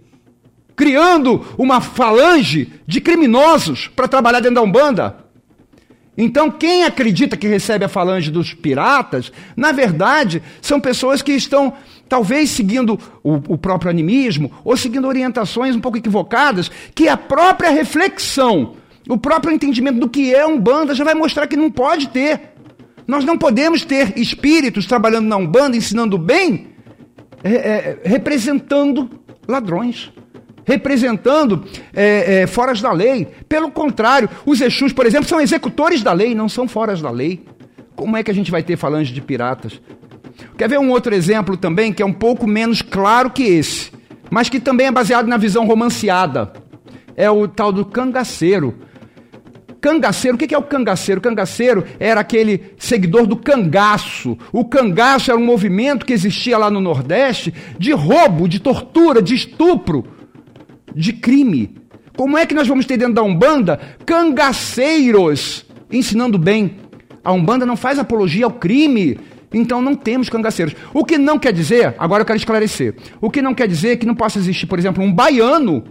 Criando uma falange de criminosos para trabalhar dentro da Umbanda? Então, quem acredita que recebe a falange dos piratas, na verdade, são pessoas que estão talvez seguindo o, o, próprio animismo ou seguindo orientações um pouco equivocadas, que a própria reflexão, o próprio entendimento do que é Umbanda já vai mostrar que não pode ter. Nós não podemos ter espíritos trabalhando na Umbanda, ensinando bem, é, é, representando ladrões, representando é, é, foras da lei. Pelo contrário, os Exus, por exemplo, são executores da lei, não são foras da lei. Como é que a gente vai ter falange de piratas? Quer ver um outro exemplo também, que é um pouco menos claro que esse, mas que também é baseado na visão romanceada? É o tal do cangaceiro. Cangaceiro, o que é o cangaceiro? O cangaceiro era aquele seguidor do cangaço. O cangaço era um movimento que existia lá no Nordeste de roubo, de tortura, de estupro, de crime. Como é que nós vamos ter dentro da Umbanda cangaceiros ensinando bem? A Umbanda não faz apologia ao crime. Então não temos cangaceiros. O que não quer dizer, agora eu quero esclarecer, o que não quer dizer que não possa existir, por exemplo, um baiano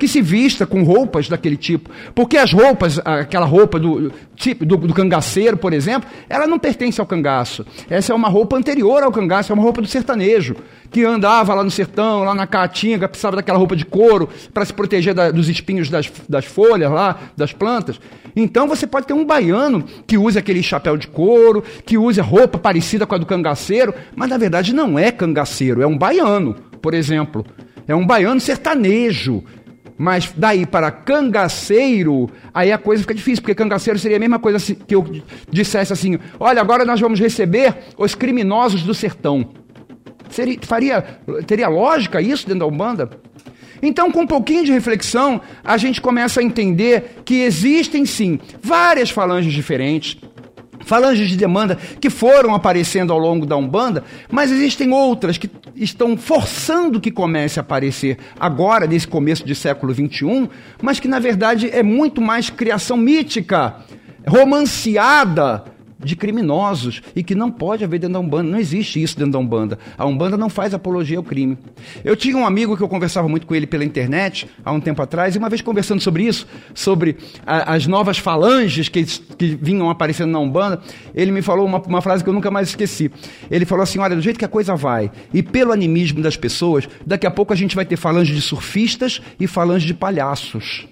que se vista com roupas daquele tipo. Porque as roupas, aquela roupa do, tipo, do, do, cangaceiro, por exemplo, ela não pertence ao cangaço. Essa é uma roupa anterior ao cangaço, é uma roupa do sertanejo, que andava lá no sertão, lá na caatinga, precisava daquela roupa de couro para se proteger da, dos espinhos das, das folhas lá, das plantas. Então você pode ter um baiano que use aquele chapéu de couro, que use roupa parecida com a do cangaceiro, mas na verdade não é cangaceiro, é um baiano, por exemplo. É um baiano sertanejo, mas daí para cangaceiro, aí a coisa fica difícil, porque cangaceiro seria a mesma coisa que eu dissesse assim: olha, agora nós vamos receber os criminosos do sertão. Seria, faria, teria lógica isso dentro da Umbanda? Então, com um pouquinho de reflexão, a gente começa a entender que existem sim várias falanges diferentes, falanges de demanda que foram aparecendo ao longo da Umbanda, mas existem outras que estão forçando que comece a aparecer agora, nesse começo de século XXI, mas que na verdade é muito mais criação mítica, romanceada de criminosos e que não pode haver dentro da Umbanda. Não existe isso dentro da Umbanda. A Umbanda não faz apologia ao crime. Eu tinha um amigo que eu conversava muito com ele pela internet há um tempo atrás, e uma vez conversando sobre isso, sobre a, as novas falanges que, que, vinham aparecendo na Umbanda, ele me falou uma, uma frase que eu nunca mais esqueci. Ele falou assim: olha, do jeito que a coisa vai, e pelo animismo das pessoas, daqui a pouco a gente vai ter falange de surfistas e falange de palhaços.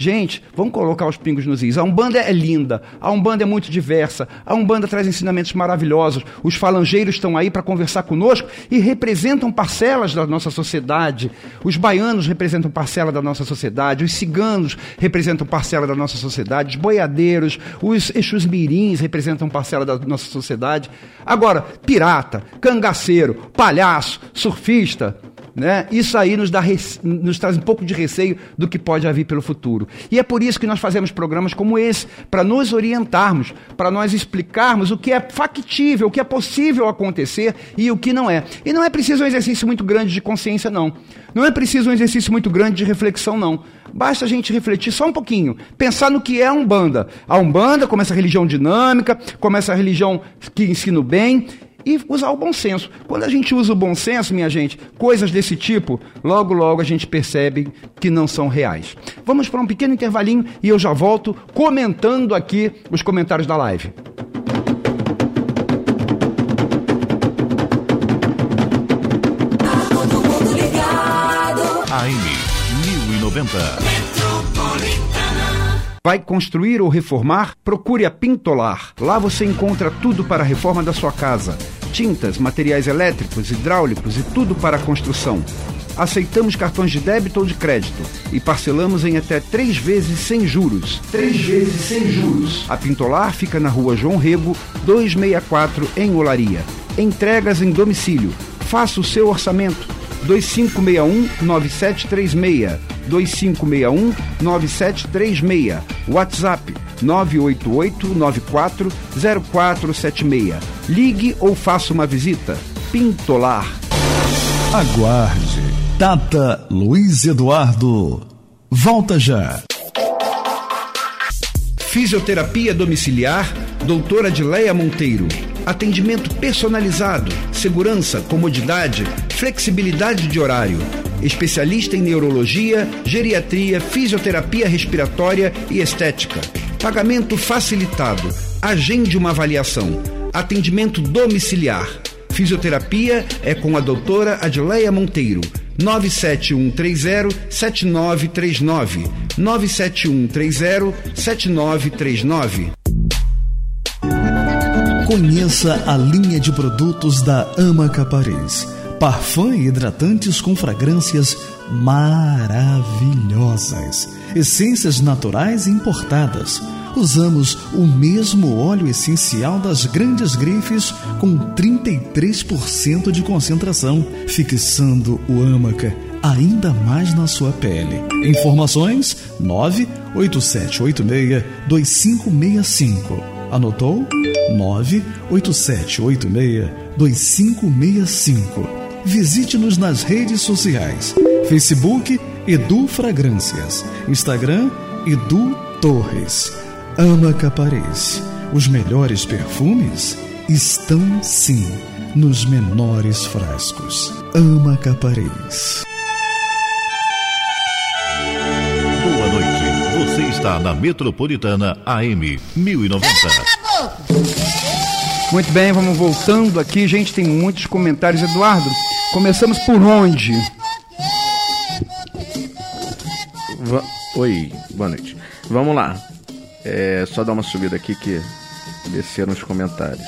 Gente, vamos colocar os pingos nos is. A Umbanda é linda, a Umbanda é muito diversa, a Umbanda traz ensinamentos maravilhosos. Os falangeiros estão aí para conversar conosco e representam parcelas da nossa sociedade. Os baianos representam parcela da nossa sociedade, os ciganos representam parcela da nossa sociedade, os boiadeiros, os exus mirins representam parcela da nossa sociedade. Agora, pirata, cangaceiro, palhaço, surfista, né? Isso aí nos, dá, nos traz um pouco de receio do que pode haver pelo futuro. E é por isso que nós fazemos programas como esse, para nos orientarmos, para nós explicarmos o que é factível, o que é possível acontecer e o que não é. E não é preciso um exercício muito grande de consciência, não. Não é preciso um exercício muito grande de reflexão, não. Basta a gente refletir só um pouquinho, pensar no que é a Umbanda. A Umbanda, como essa religião dinâmica, como essa religião que ensina o bem, e usar o bom senso. Quando a gente usa o bom senso, minha gente, coisas desse tipo, logo logo a gente percebe que não são reais. Vamos para um pequeno intervalinho e eu já volto comentando aqui os comentários da live. AM 1090. Vai construir ou reformar? Procure a Pintolar. Lá você encontra tudo para a reforma da sua casa: tintas, materiais elétricos, hidráulicos e tudo para a construção. Aceitamos cartões de débito ou de crédito e parcelamos em até três vezes sem juros. Três vezes sem juros. A Pintolar fica na rua João Rego, 264, em Olaria. Entregas em domicílio. Faça o seu orçamento. 2561 9736 2561 9736. WhatsApp 988-940476. Ligue ou faça uma visita. Pintolar. Aguarde. Data Luiz Eduardo. Volta já. Fisioterapia domiciliar, doutora Adileia Monteiro Atendimento personalizado, segurança, comodidade, flexibilidade de horário. Especialista em neurologia, geriatria, fisioterapia respiratória e estética. Pagamento facilitado. Agende uma avaliação. Atendimento domiciliar. Fisioterapia é com a doutora Adileia Monteiro. 97130-7939. 97130-7939. Conheça a linha de produtos da Amaca Paris. Parfum e hidratantes com fragrâncias maravilhosas. Essências naturais importadas. Usamos o mesmo óleo essencial das grandes grifes com 33% de concentração, fixando o Amaca ainda mais na sua pele. Informações 98786 2565 Anotou? 98786-2565. Visite-nos nas redes sociais: Facebook Edu Fragrâncias, Instagram Edu Torres. Ama Caparez. Os melhores perfumes estão sim nos menores frascos. Ama Caparez. Está na Metropolitana AM 1090. Muito bem, vamos voltando aqui. Gente, tem muitos comentários. Eduardo, começamos por onde? Va Oi, boa noite. Vamos lá. É só dar uma subida aqui que desceram os comentários.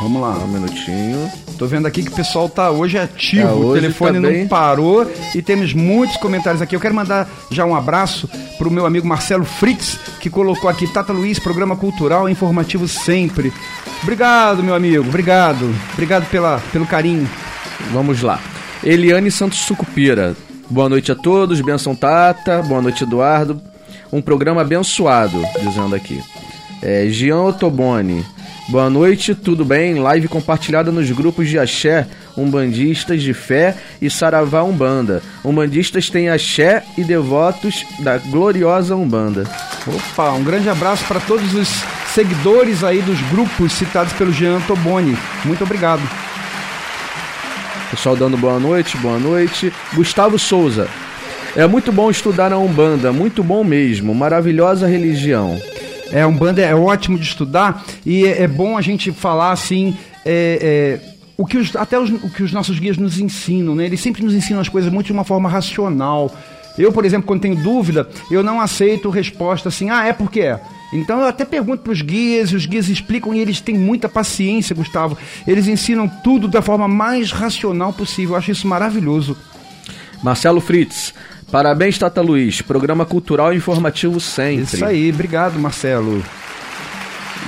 Vamos lá. Um minutinho. Tô vendo aqui que o pessoal tá hoje ativo, é, hoje o telefone tá não parou e temos muitos comentários aqui. Eu quero mandar já um abraço pro meu amigo Marcelo Fritz, que colocou aqui Tata Luiz, programa cultural e informativo sempre. Obrigado, meu amigo, obrigado. Obrigado pela, pelo carinho. Vamos lá. Eliane Santos Sucupira. Boa noite a todos, benção Tata, boa noite Eduardo. Um programa abençoado, dizendo aqui. É, Gian Otoboni. Boa noite, tudo bem? Live compartilhada nos grupos de axé, umbandistas de fé e saravá umbanda. Umbandistas têm axé e devotos da gloriosa umbanda. Opa, um grande abraço para todos os seguidores aí dos grupos citados pelo Jean Toboni. Muito obrigado. Pessoal dando boa noite, boa noite. Gustavo Souza. É muito bom estudar a Umbanda, muito bom mesmo, maravilhosa religião. É, um banda é ótimo de estudar e é, é bom a gente falar assim. É, é, o que os, até os, o que os nossos guias nos ensinam, né? Eles sempre nos ensinam as coisas muito de uma forma racional. Eu, por exemplo, quando tenho dúvida, eu não aceito resposta assim, ah, é porque é. Então eu até pergunto para os guias, e os guias explicam e eles têm muita paciência, Gustavo. Eles ensinam tudo da forma mais racional possível. Eu acho isso maravilhoso. Marcelo Fritz, Parabéns, Tata Luiz. Programa cultural e informativo sempre. Isso aí, obrigado, Marcelo.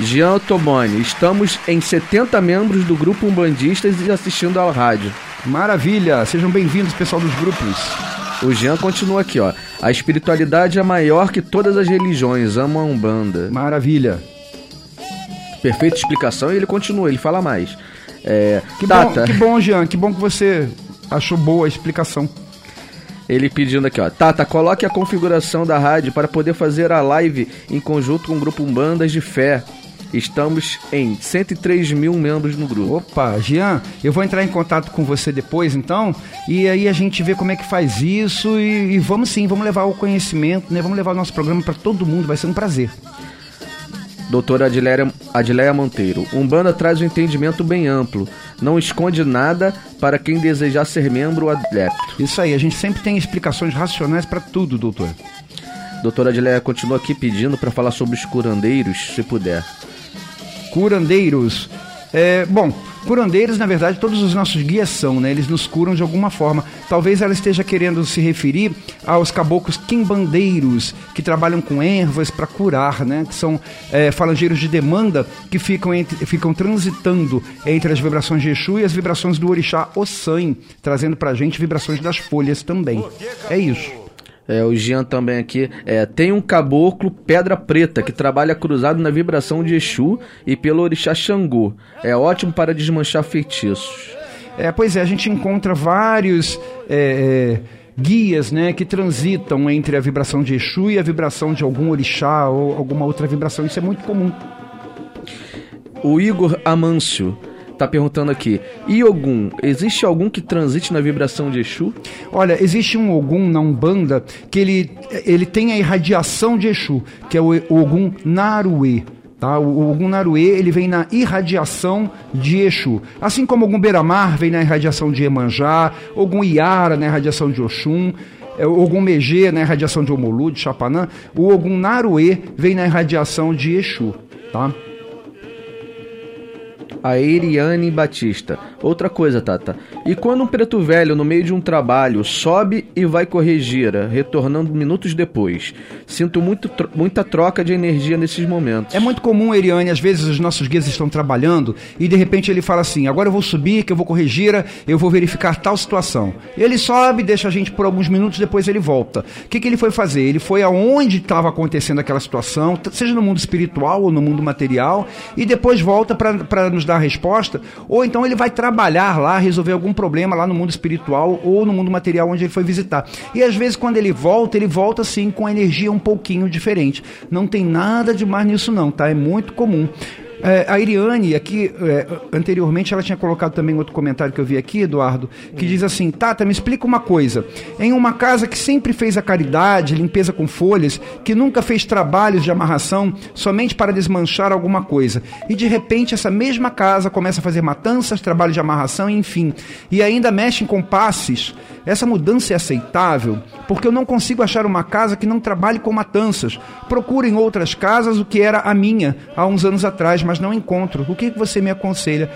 Jean Tomoni, estamos em 70 membros do grupo Umbandistas e assistindo ao rádio. Maravilha, sejam bem-vindos, pessoal dos grupos. O Jean continua aqui, ó. A espiritualidade é maior que todas as religiões, amo a Umbanda. Maravilha. Perfeita explicação e ele continua, ele fala mais. É, que, Tata. Bom, que bom, Jean, que bom que você achou boa a explicação. Ele pedindo aqui, ó. Tata, coloque a configuração da rádio para poder fazer a live em conjunto com o grupo Umbandas de Fé. Estamos em 103 mil membros no grupo. Opa, Jean, eu vou entrar em contato com você depois, então, e aí a gente vê como é que faz isso e, e vamos sim, vamos levar o conhecimento, né? Vamos levar o nosso programa para todo mundo, vai ser um prazer. Doutora Adileia, Adileia Monteiro. Umbanda traz um entendimento bem amplo. Não esconde nada para quem desejar ser membro ou adepto. Isso aí, a gente sempre tem explicações racionais para tudo, doutor. Doutora Adileia continua aqui pedindo para falar sobre os curandeiros, se puder. Curandeiros. É, bom, Curandeiros, na verdade, todos os nossos guias são, né? Eles nos curam de alguma forma. Talvez ela esteja querendo se referir aos caboclos quimbandeiros, que trabalham com ervas para curar, né? Que são é, falangeiros de demanda que ficam, entre, ficam transitando entre as vibrações de Exu e as vibrações do orixá Ossan, trazendo pra gente vibrações das folhas também. É isso. É, o Jean também aqui. É, tem um caboclo pedra preta que trabalha cruzado na vibração de Exu e pelo orixá Xangô. É ótimo para desmanchar feitiços. É, pois é, a gente encontra vários é, é, guias né, que transitam entre a vibração de Exu e a vibração de algum orixá ou alguma outra vibração. Isso é muito comum. O Igor Amâncio tá perguntando aqui: e Ogum, existe algum que transite na vibração de Exu? Olha, existe um Ogum na Umbanda que ele, ele tem a irradiação de Exu, que é o Ogum Naruê. Tá? O Ogum Naruê ele vem na irradiação de Exu. Assim como Ogum Beramar vem na irradiação de Emanjá, Ogum Iara na irradiação de Oxum, é, o Ogum Megê na irradiação de Omolu, de Chapanã, o Ogum Naruê vem na irradiação de Exu. Tá? A Eriane Batista. Outra coisa, Tata. E quando um preto velho, no meio de um trabalho, sobe e vai correr gira, retornando minutos depois? Sinto muito, muita troca de energia nesses momentos. É muito comum, Eriane, às vezes os nossos guias estão trabalhando e de repente ele fala assim: agora eu vou subir, que eu vou correr gira, eu vou verificar tal situação. Ele sobe, deixa a gente por alguns minutos, depois ele volta. O que, que ele foi fazer? Ele foi aonde estava acontecendo aquela situação, seja no mundo espiritual ou no mundo material, e depois volta para nos dar a resposta, ou então ele vai trabalhar lá, resolver algum problema lá no mundo espiritual ou no mundo material onde ele foi visitar. E às vezes quando ele volta, ele volta assim com energia um pouquinho diferente. Não tem nada de mais nisso não, tá? É muito comum. É, a Iriane, aqui, é, anteriormente, ela tinha colocado também outro comentário que eu vi aqui, Eduardo, que diz assim: Tata, me explica uma coisa. Em uma casa que sempre fez a caridade, limpeza com folhas, que nunca fez trabalhos de amarração somente para desmanchar alguma coisa, e de repente essa mesma casa começa a fazer matanças, trabalho de amarração, enfim, e ainda mexe com passes, essa mudança é aceitável? Porque eu não consigo achar uma casa que não trabalhe com matanças. Procuro em outras casas o que era a minha há uns anos atrás, mas não encontro. O que você me aconselha?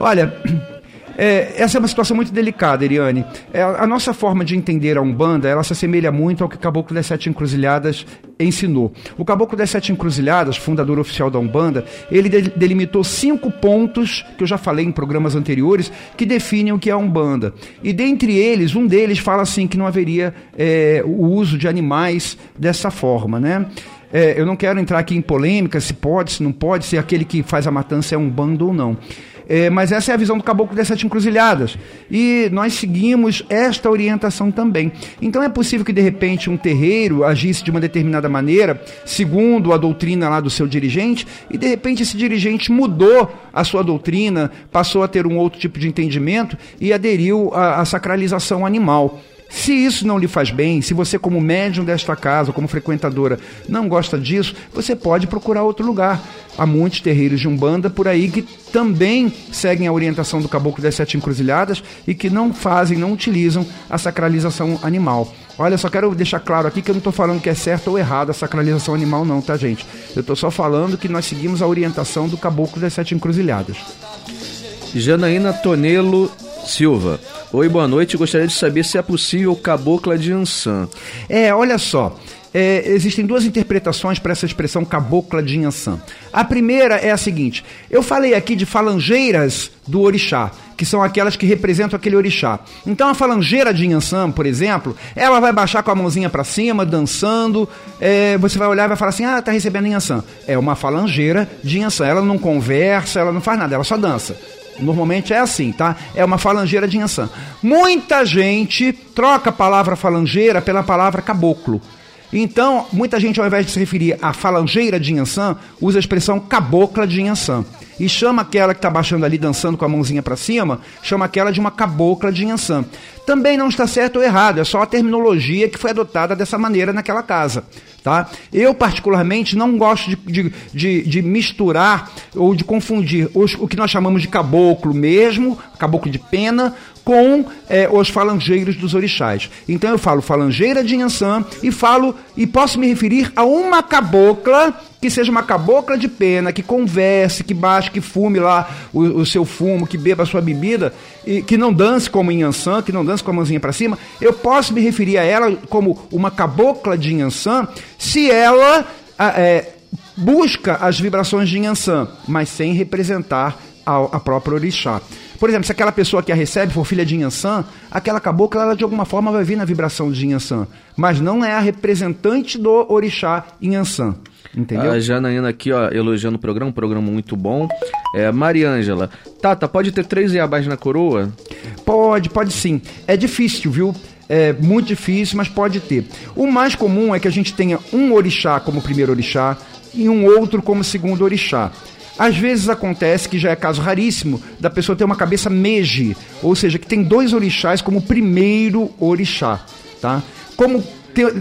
Olha. É, essa é uma situação muito delicada, Eriane. É, a nossa forma de entender a Umbanda, ela se assemelha muito ao que o Caboclo das Sete Encruzilhadas ensinou. O Caboclo das Sete Encruzilhadas, fundador oficial da Umbanda, ele delimitou cinco pontos, que eu já falei em programas anteriores, que definem o que é a Umbanda. E dentre eles, um deles fala assim que não haveria é, o uso de animais dessa forma, né? É, eu não quero entrar aqui em polêmica se pode, se não pode, se aquele que faz a matança é um bando ou não. É, mas essa é a visão do Caboclo das Sete Encruzilhadas. E nós seguimos esta orientação também. Então é possível que de repente um terreiro agisse de uma determinada maneira, segundo a doutrina lá do seu dirigente, e de repente esse dirigente mudou a sua doutrina, passou a ter um outro tipo de entendimento e aderiu à, à sacralização animal. Se isso não lhe faz bem, se você, como médium desta casa, como frequentadora, não gosta disso, você pode procurar outro lugar. Há muitos terreiros de Umbanda por aí que também seguem a orientação do Caboclo das Sete Encruzilhadas e que não fazem, não utilizam a sacralização animal. Olha, só quero deixar claro aqui que eu não estou falando que é certo ou errado a sacralização animal, não, tá, gente? Eu estou só falando que nós seguimos a orientação do Caboclo das Sete Encruzilhadas. Janaína Tonelo Silva. Oi, boa noite. Gostaria de saber se é possível cabocla de Ansan. É, olha só. É, existem duas interpretações para essa expressão cabocla de Ansan. A primeira é a seguinte: eu falei aqui de falangeiras do orixá, que são aquelas que representam aquele orixá. Então a falangeira de Inhansã, por exemplo, ela vai baixar com a mãozinha para cima, dançando. É, você vai olhar e vai falar assim: ah, tá recebendo Inhansã. É uma falangeira de Inhansã. Ela não conversa, ela não faz nada, ela só dança. Normalmente é assim, tá? É uma falangeira de Inhansã. Muita gente troca a palavra falangeira pela palavra caboclo. Então, muita gente, ao invés de se referir à falangeira de Inhansã, usa a expressão cabocla de Inhansã. E chama aquela que está baixando ali, dançando com a mãozinha para cima, chama aquela de uma cabocla de Inhansã. Também não está certo ou errado, é só a terminologia que foi adotada dessa maneira naquela casa. Tá? Eu, particularmente, não gosto de, de, de, de misturar ou de confundir os, o que nós chamamos de caboclo mesmo, caboclo de pena, com é, os falangeiros dos orixás. Então eu falo falangeira de Inhansã e falo e posso me referir a uma cabocla que seja uma cabocla de pena, que converse, que baixe, que fume lá o, o, seu fumo, que beba a sua bebida, e que não dance como Inhansã, que não dance com a mãozinha para cima, eu posso me referir a ela como uma cabocla de Inhansã, se ela é, busca as vibrações de Inhansã, mas sem representar a, a própria orixá. Por exemplo, se aquela pessoa que a recebe for filha de Inhansã, aquela cabocla, ela de alguma forma vai vir na vibração de Inhansã, mas não é a representante do orixá Inhansã. Entendeu? A Janaína aqui, ó, elogiando o programa, um programa muito bom. É, Mariângela, Tata, pode ter três Iabás na coroa? Pode, pode sim. É difícil, viu? É muito difícil, mas pode ter. O mais comum é que a gente tenha um orixá como primeiro orixá e um outro como segundo orixá. Às vezes acontece, que já é caso raríssimo, da pessoa ter uma cabeça meji, ou seja, que tem dois orixás como primeiro orixá, tá? Como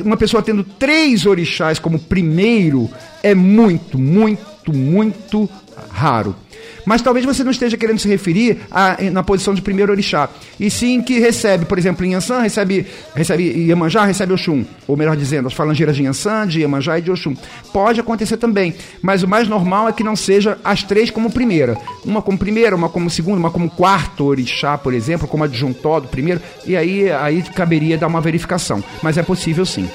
uma pessoa tendo três orixás como primeiro é muito, muito, muito raro. Mas talvez você não esteja querendo se referir a, na posição de primeiro orixá. E sim que recebe, por exemplo, em Yansan, recebe, recebe Iemanjá, recebe Oxum. Ou melhor dizendo, as falangeiras de Yansan, de Iemanjá e de Oxum. Pode acontecer também. Mas o mais normal é que não seja as três como primeira. Uma como primeira, uma como segunda, uma como quarto orixá, por exemplo, como adjuntó do primeiro. E aí, aí caberia dar uma verificação. Mas é possível sim.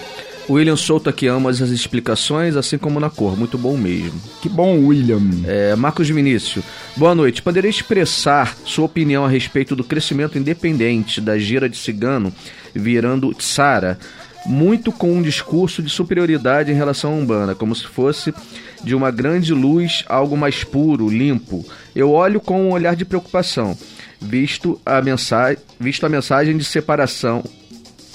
William Souto aqui ama as explicações, assim como na cor. Muito bom mesmo. Que bom, William. É, Marcos Vinícius. Boa noite. Poderia expressar sua opinião a respeito do crescimento independente da gira de cigano virando Tsara, muito com um discurso de superioridade em relação à Umbanda, como se fosse de uma grande luz algo mais puro, limpo. Eu olho com um olhar de preocupação, visto a mensagem, visto a mensagem de separação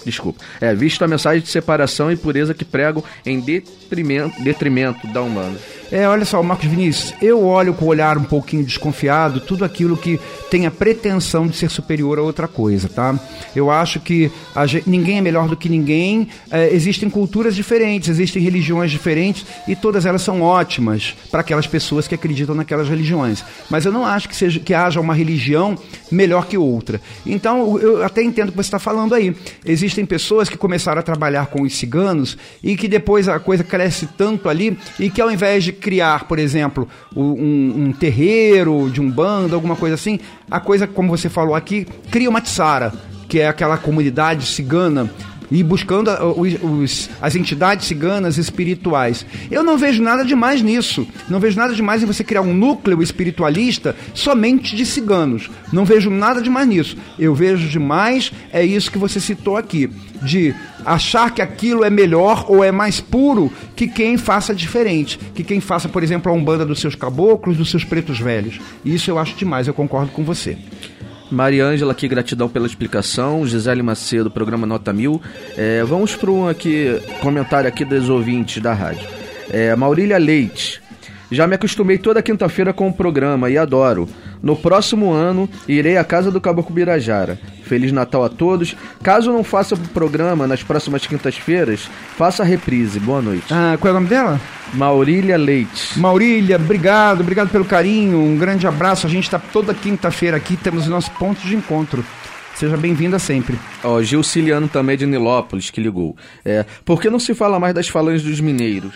desculpa, é, visto a mensagem de separação e pureza que pregam em detrimento, detrimento da humana. É, olha só, Marcos Vinícius, eu olho com o olhar um pouquinho desconfiado tudo aquilo que tem a pretensão de ser superior a outra coisa, tá? Eu acho que gente, ninguém é melhor do que ninguém, é, existem culturas diferentes, existem religiões diferentes e todas elas são ótimas para aquelas pessoas que acreditam naquelas religiões. Mas eu não acho que, seja, que haja uma religião melhor que outra. Então, eu até entendo o que você está falando aí. Existem pessoas que começaram a trabalhar com os ciganos e que depois a coisa cresce tanto ali e que ao invés de criar, por exemplo, um, um terreiro de um bando, alguma coisa assim, a coisa, como você falou aqui, cria uma tsara, que é aquela comunidade cigana e buscando os, os, as entidades ciganas espirituais. Eu não vejo nada demais nisso. Não vejo nada demais em você criar um núcleo espiritualista somente de ciganos. Não vejo nada demais nisso. Eu vejo demais é isso que você citou aqui, de achar que aquilo é melhor ou é mais puro que quem faça diferente, que quem faça, por exemplo, a umbanda dos seus caboclos, dos seus pretos velhos. Isso eu acho demais, eu concordo com você. Mariângela aqui, gratidão pela explicação. Gisele Macedo, programa Nota Mil. É, vamos para um aqui, comentário aqui dos ouvintes da rádio. É, Maurília Leite. Já me acostumei toda quinta-feira com o programa e adoro. No próximo ano, irei à casa do Caboclo Birajara. Feliz Natal a todos. Caso não faça o programa nas próximas quintas-feiras, faça a reprise. Boa noite. Ah, qual é o nome dela? Maurília Leite. Maurília, obrigado, obrigado pelo carinho. Um grande abraço. A gente está toda quinta-feira aqui, temos o nosso ponto de encontro. Seja bem-vinda sempre. Ó, Gil Ciliano também de Nilópolis que ligou. É, por que não se fala mais das falanges dos mineiros?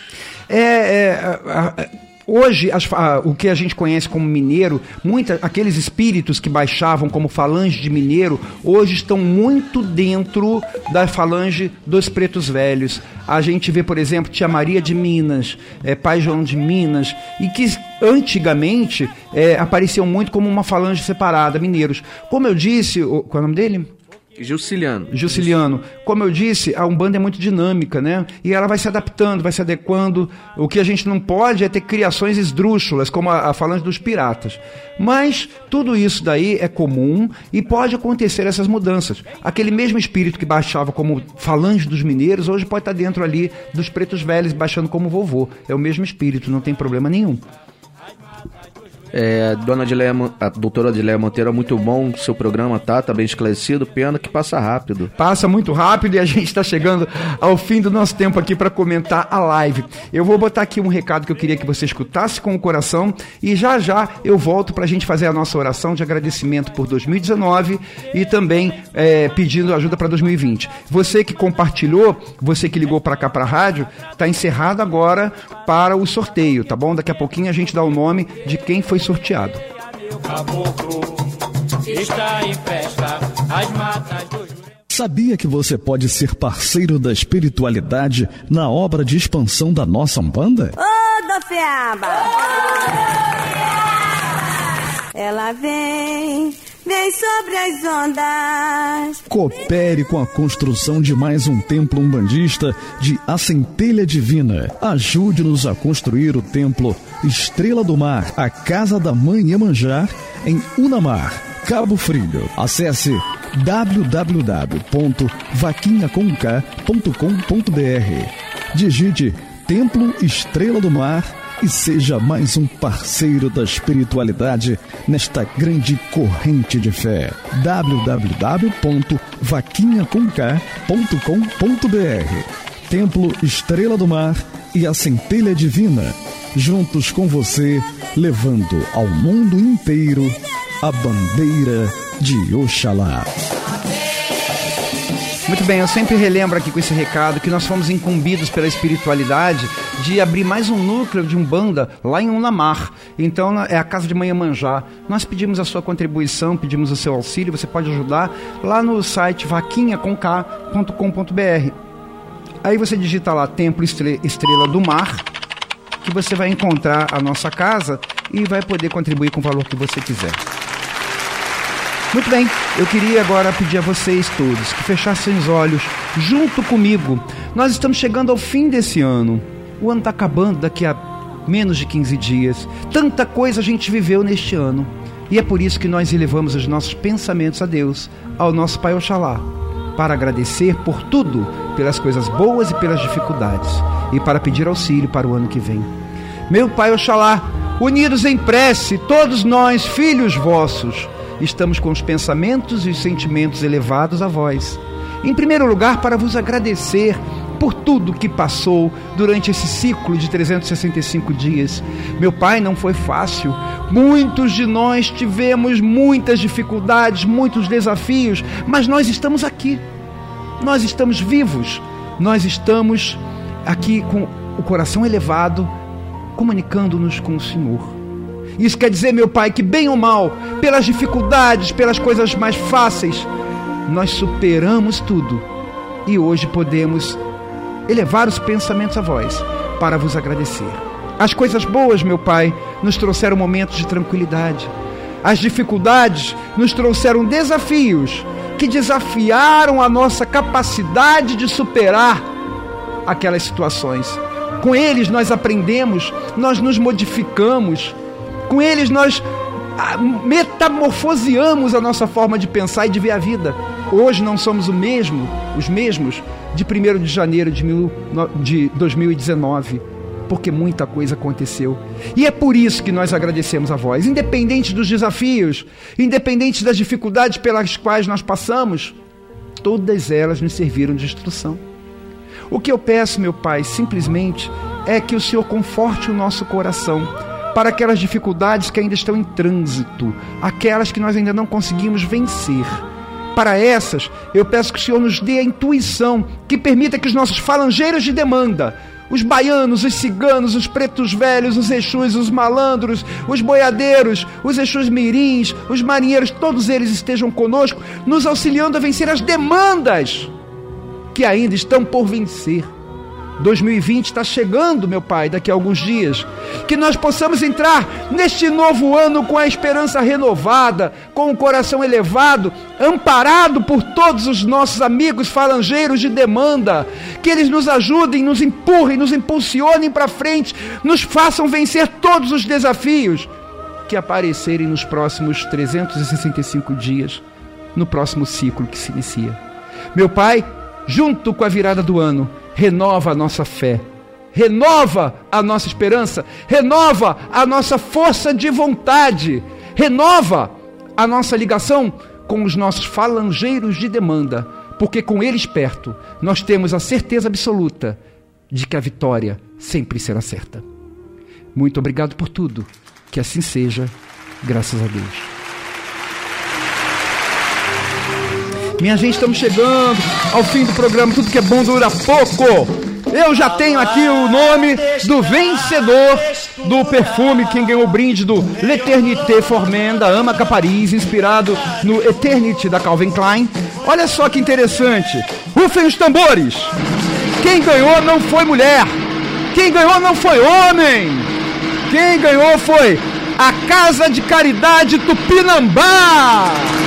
É, é a, a, Hoje, as, a, o que a gente conhece como mineiro, muita, aqueles espíritos que baixavam como falange de mineiro, hoje estão muito dentro da falange dos pretos velhos. A gente vê, por exemplo, Tia Maria de Minas, é, Pai João de Minas, e que antigamente é, apareciam muito como uma falange separada, mineiros. Como eu disse, o, qual é o nome dele? Juciliano. Juciliano. Como eu disse, a Umbanda é muito dinâmica, né? E ela vai se adaptando, vai se adequando. O que a gente não pode é ter criações esdrúxulas, como a, a falange dos piratas. Mas tudo isso daí é comum e pode acontecer essas mudanças. Aquele mesmo espírito que baixava como falange dos mineiros, hoje pode estar dentro ali dos pretos velhos, baixando como vovô. É o mesmo espírito, não tem problema nenhum. É, Dona Adileia, a doutora Adileia Monteiro, muito bom seu programa, tá? Tá bem esclarecido, pena que passa rápido. Passa muito rápido e a gente está chegando ao fim do nosso tempo aqui para comentar a live. Eu vou botar aqui um recado que eu queria que você escutasse com o coração e já já eu volto para a gente fazer a nossa oração de agradecimento por 2019 e também é, pedindo ajuda para 2020. Você que compartilhou, você que ligou para cá para a rádio, tá encerrado agora para o sorteio, tá bom? Daqui a pouquinho a gente dá o nome de quem foi sorteado. Sabia que você pode ser parceiro da espiritualidade na obra de expansão da nossa Umbanda? Ô, oh, Dofiaba! Ela vem vem sobre as ondas. Coopere com a construção de mais um templo umbandista de A Centelha Divina. Ajude-nos a construir o templo Estrela do Mar, a Casa da Mãe Iemanjá, em Unamar, Cabo Frio. Acesse www.vaquinhaconk.com.br. Digite Templo Estrela do Mar e seja mais um parceiro da espiritualidade nesta grande corrente de fé. www.vaquinhacomk.com.br Templo Estrela do Mar e a Centelha Divina, juntos com você, levando ao mundo inteiro a bandeira de Oxalá. Muito bem, eu sempre relembro aqui com esse recado que nós fomos incumbidos pela espiritualidade de abrir mais um núcleo de Umbanda lá em Unamar. Então é a Casa de Manhã Manjá. Nós pedimos a sua contribuição, pedimos o seu auxílio, você pode ajudar lá no site vaquinhaconk.com.br. Aí você digita lá Templo Estrela do Mar, que você vai encontrar a nossa casa e vai poder contribuir com o valor que você quiser. Muito bem, eu queria agora pedir a vocês todos que fechassem os olhos junto comigo. Nós estamos chegando ao fim desse ano. O ano está acabando daqui a menos de 15 dias. Tanta coisa a gente viveu neste ano. E é por isso que nós elevamos os nossos pensamentos a Deus, ao nosso Pai Oxalá, para agradecer por tudo, pelas coisas boas e pelas dificuldades, e para pedir auxílio para o ano que vem. Meu Pai Oxalá, unidos em prece, todos nós, filhos vossos, estamos com os pensamentos e os sentimentos elevados a vós. Em primeiro lugar, para vos agradecer por tudo que passou durante esse ciclo de 365 dias. Meu Pai, não foi fácil. Muitos de nós tivemos muitas dificuldades, muitos desafios, mas nós estamos aqui. Nós estamos vivos. Nós estamos aqui com o coração elevado, comunicando-nos com o Senhor. Isso quer dizer, meu Pai, que bem ou mal, pelas dificuldades, pelas coisas mais fáceis, nós superamos tudo e hoje podemos elevar os pensamentos a vós para vos agradecer. As coisas boas, meu Pai, nos trouxeram momentos de tranquilidade. As dificuldades nos trouxeram desafios que desafiaram a nossa capacidade de superar aquelas situações. Com eles nós aprendemos, nós nos modificamos, com eles nós ah, metamorfoseamos a nossa forma de pensar e de ver a vida. Hoje não somos o mesmo, os mesmos de 1 de janeiro de, mil, de 2019, porque muita coisa aconteceu. E é por isso que nós agradecemos a vós, independente dos desafios, independente das dificuldades pelas quais nós passamos, todas elas nos serviram de instrução. O que eu peço, meu Pai, simplesmente é que o Senhor conforte o nosso coração para aquelas dificuldades que ainda estão em trânsito, aquelas que nós ainda não conseguimos vencer. Para essas, eu peço que o Senhor nos dê a intuição que permita que os nossos falangeiros de demanda, os baianos, os ciganos, os pretos velhos, os exus, os malandros, os boiadeiros, os exus mirins, os marinheiros, todos eles estejam conosco, nos auxiliando a vencer as demandas que ainda estão por vencer. 2020 está chegando, meu Pai, daqui a alguns dias. Que nós possamos entrar neste novo ano com a esperança renovada, com o coração elevado, amparado por todos os nossos amigos falangeiros de demanda. Que eles nos ajudem, nos empurrem, nos impulsionem para frente, nos façam vencer todos os desafios que aparecerem nos próximos 365 dias, no próximo ciclo que se inicia. Meu Pai, junto com a virada do ano, renova a nossa fé, renova a nossa esperança, renova a nossa força de vontade, renova a nossa ligação com os nossos falangeiros de demanda, porque com eles perto nós temos a certeza absoluta de que a vitória sempre será certa. Muito obrigado por tudo, que assim seja, graças a Deus. Minha gente, estamos chegando ao fim do programa. Tudo que é bom dura pouco. Eu já tenho aqui o nome do vencedor do perfume, quem ganhou o brinde do L'Eternité Formenda, Ama Paris, inspirado no Eternity da Calvin Klein. Olha só que interessante. Rufem os tambores. Quem ganhou não foi mulher. Quem ganhou não foi homem. Quem ganhou foi a Casa de Caridade Tupinambá.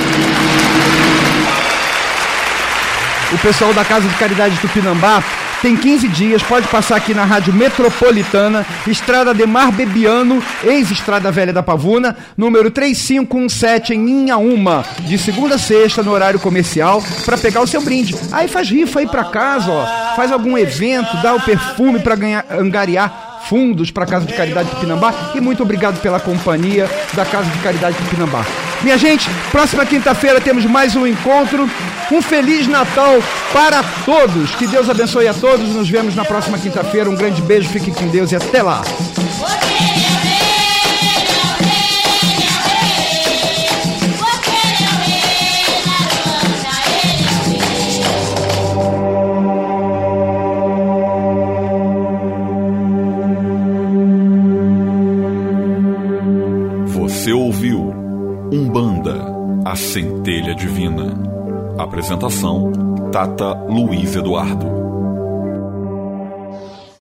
O pessoal da Casa de Caridade Tupinambá tem 15 dias, pode passar aqui na Rádio Metropolitana, Estrada de Mar Bebiano, ex-Estrada Velha da Pavuna, número 3517 em Inhaúma, de segunda a sexta no horário comercial, para pegar o seu brinde. Aí faz rifa aí para casa, ó, faz algum evento, dá o perfume para angariar fundos para a Casa de Caridade Tupinambá e muito obrigado pela companhia da Casa de Caridade Tupinambá. Minha gente, próxima quinta-feira temos mais um encontro. Um feliz Natal para todos. Que Deus abençoe a todos. Nos vemos na próxima quinta-feira. Um grande beijo, fique com Deus e até lá. A centelha divina. Apresentação: Tata Luiz Eduardo.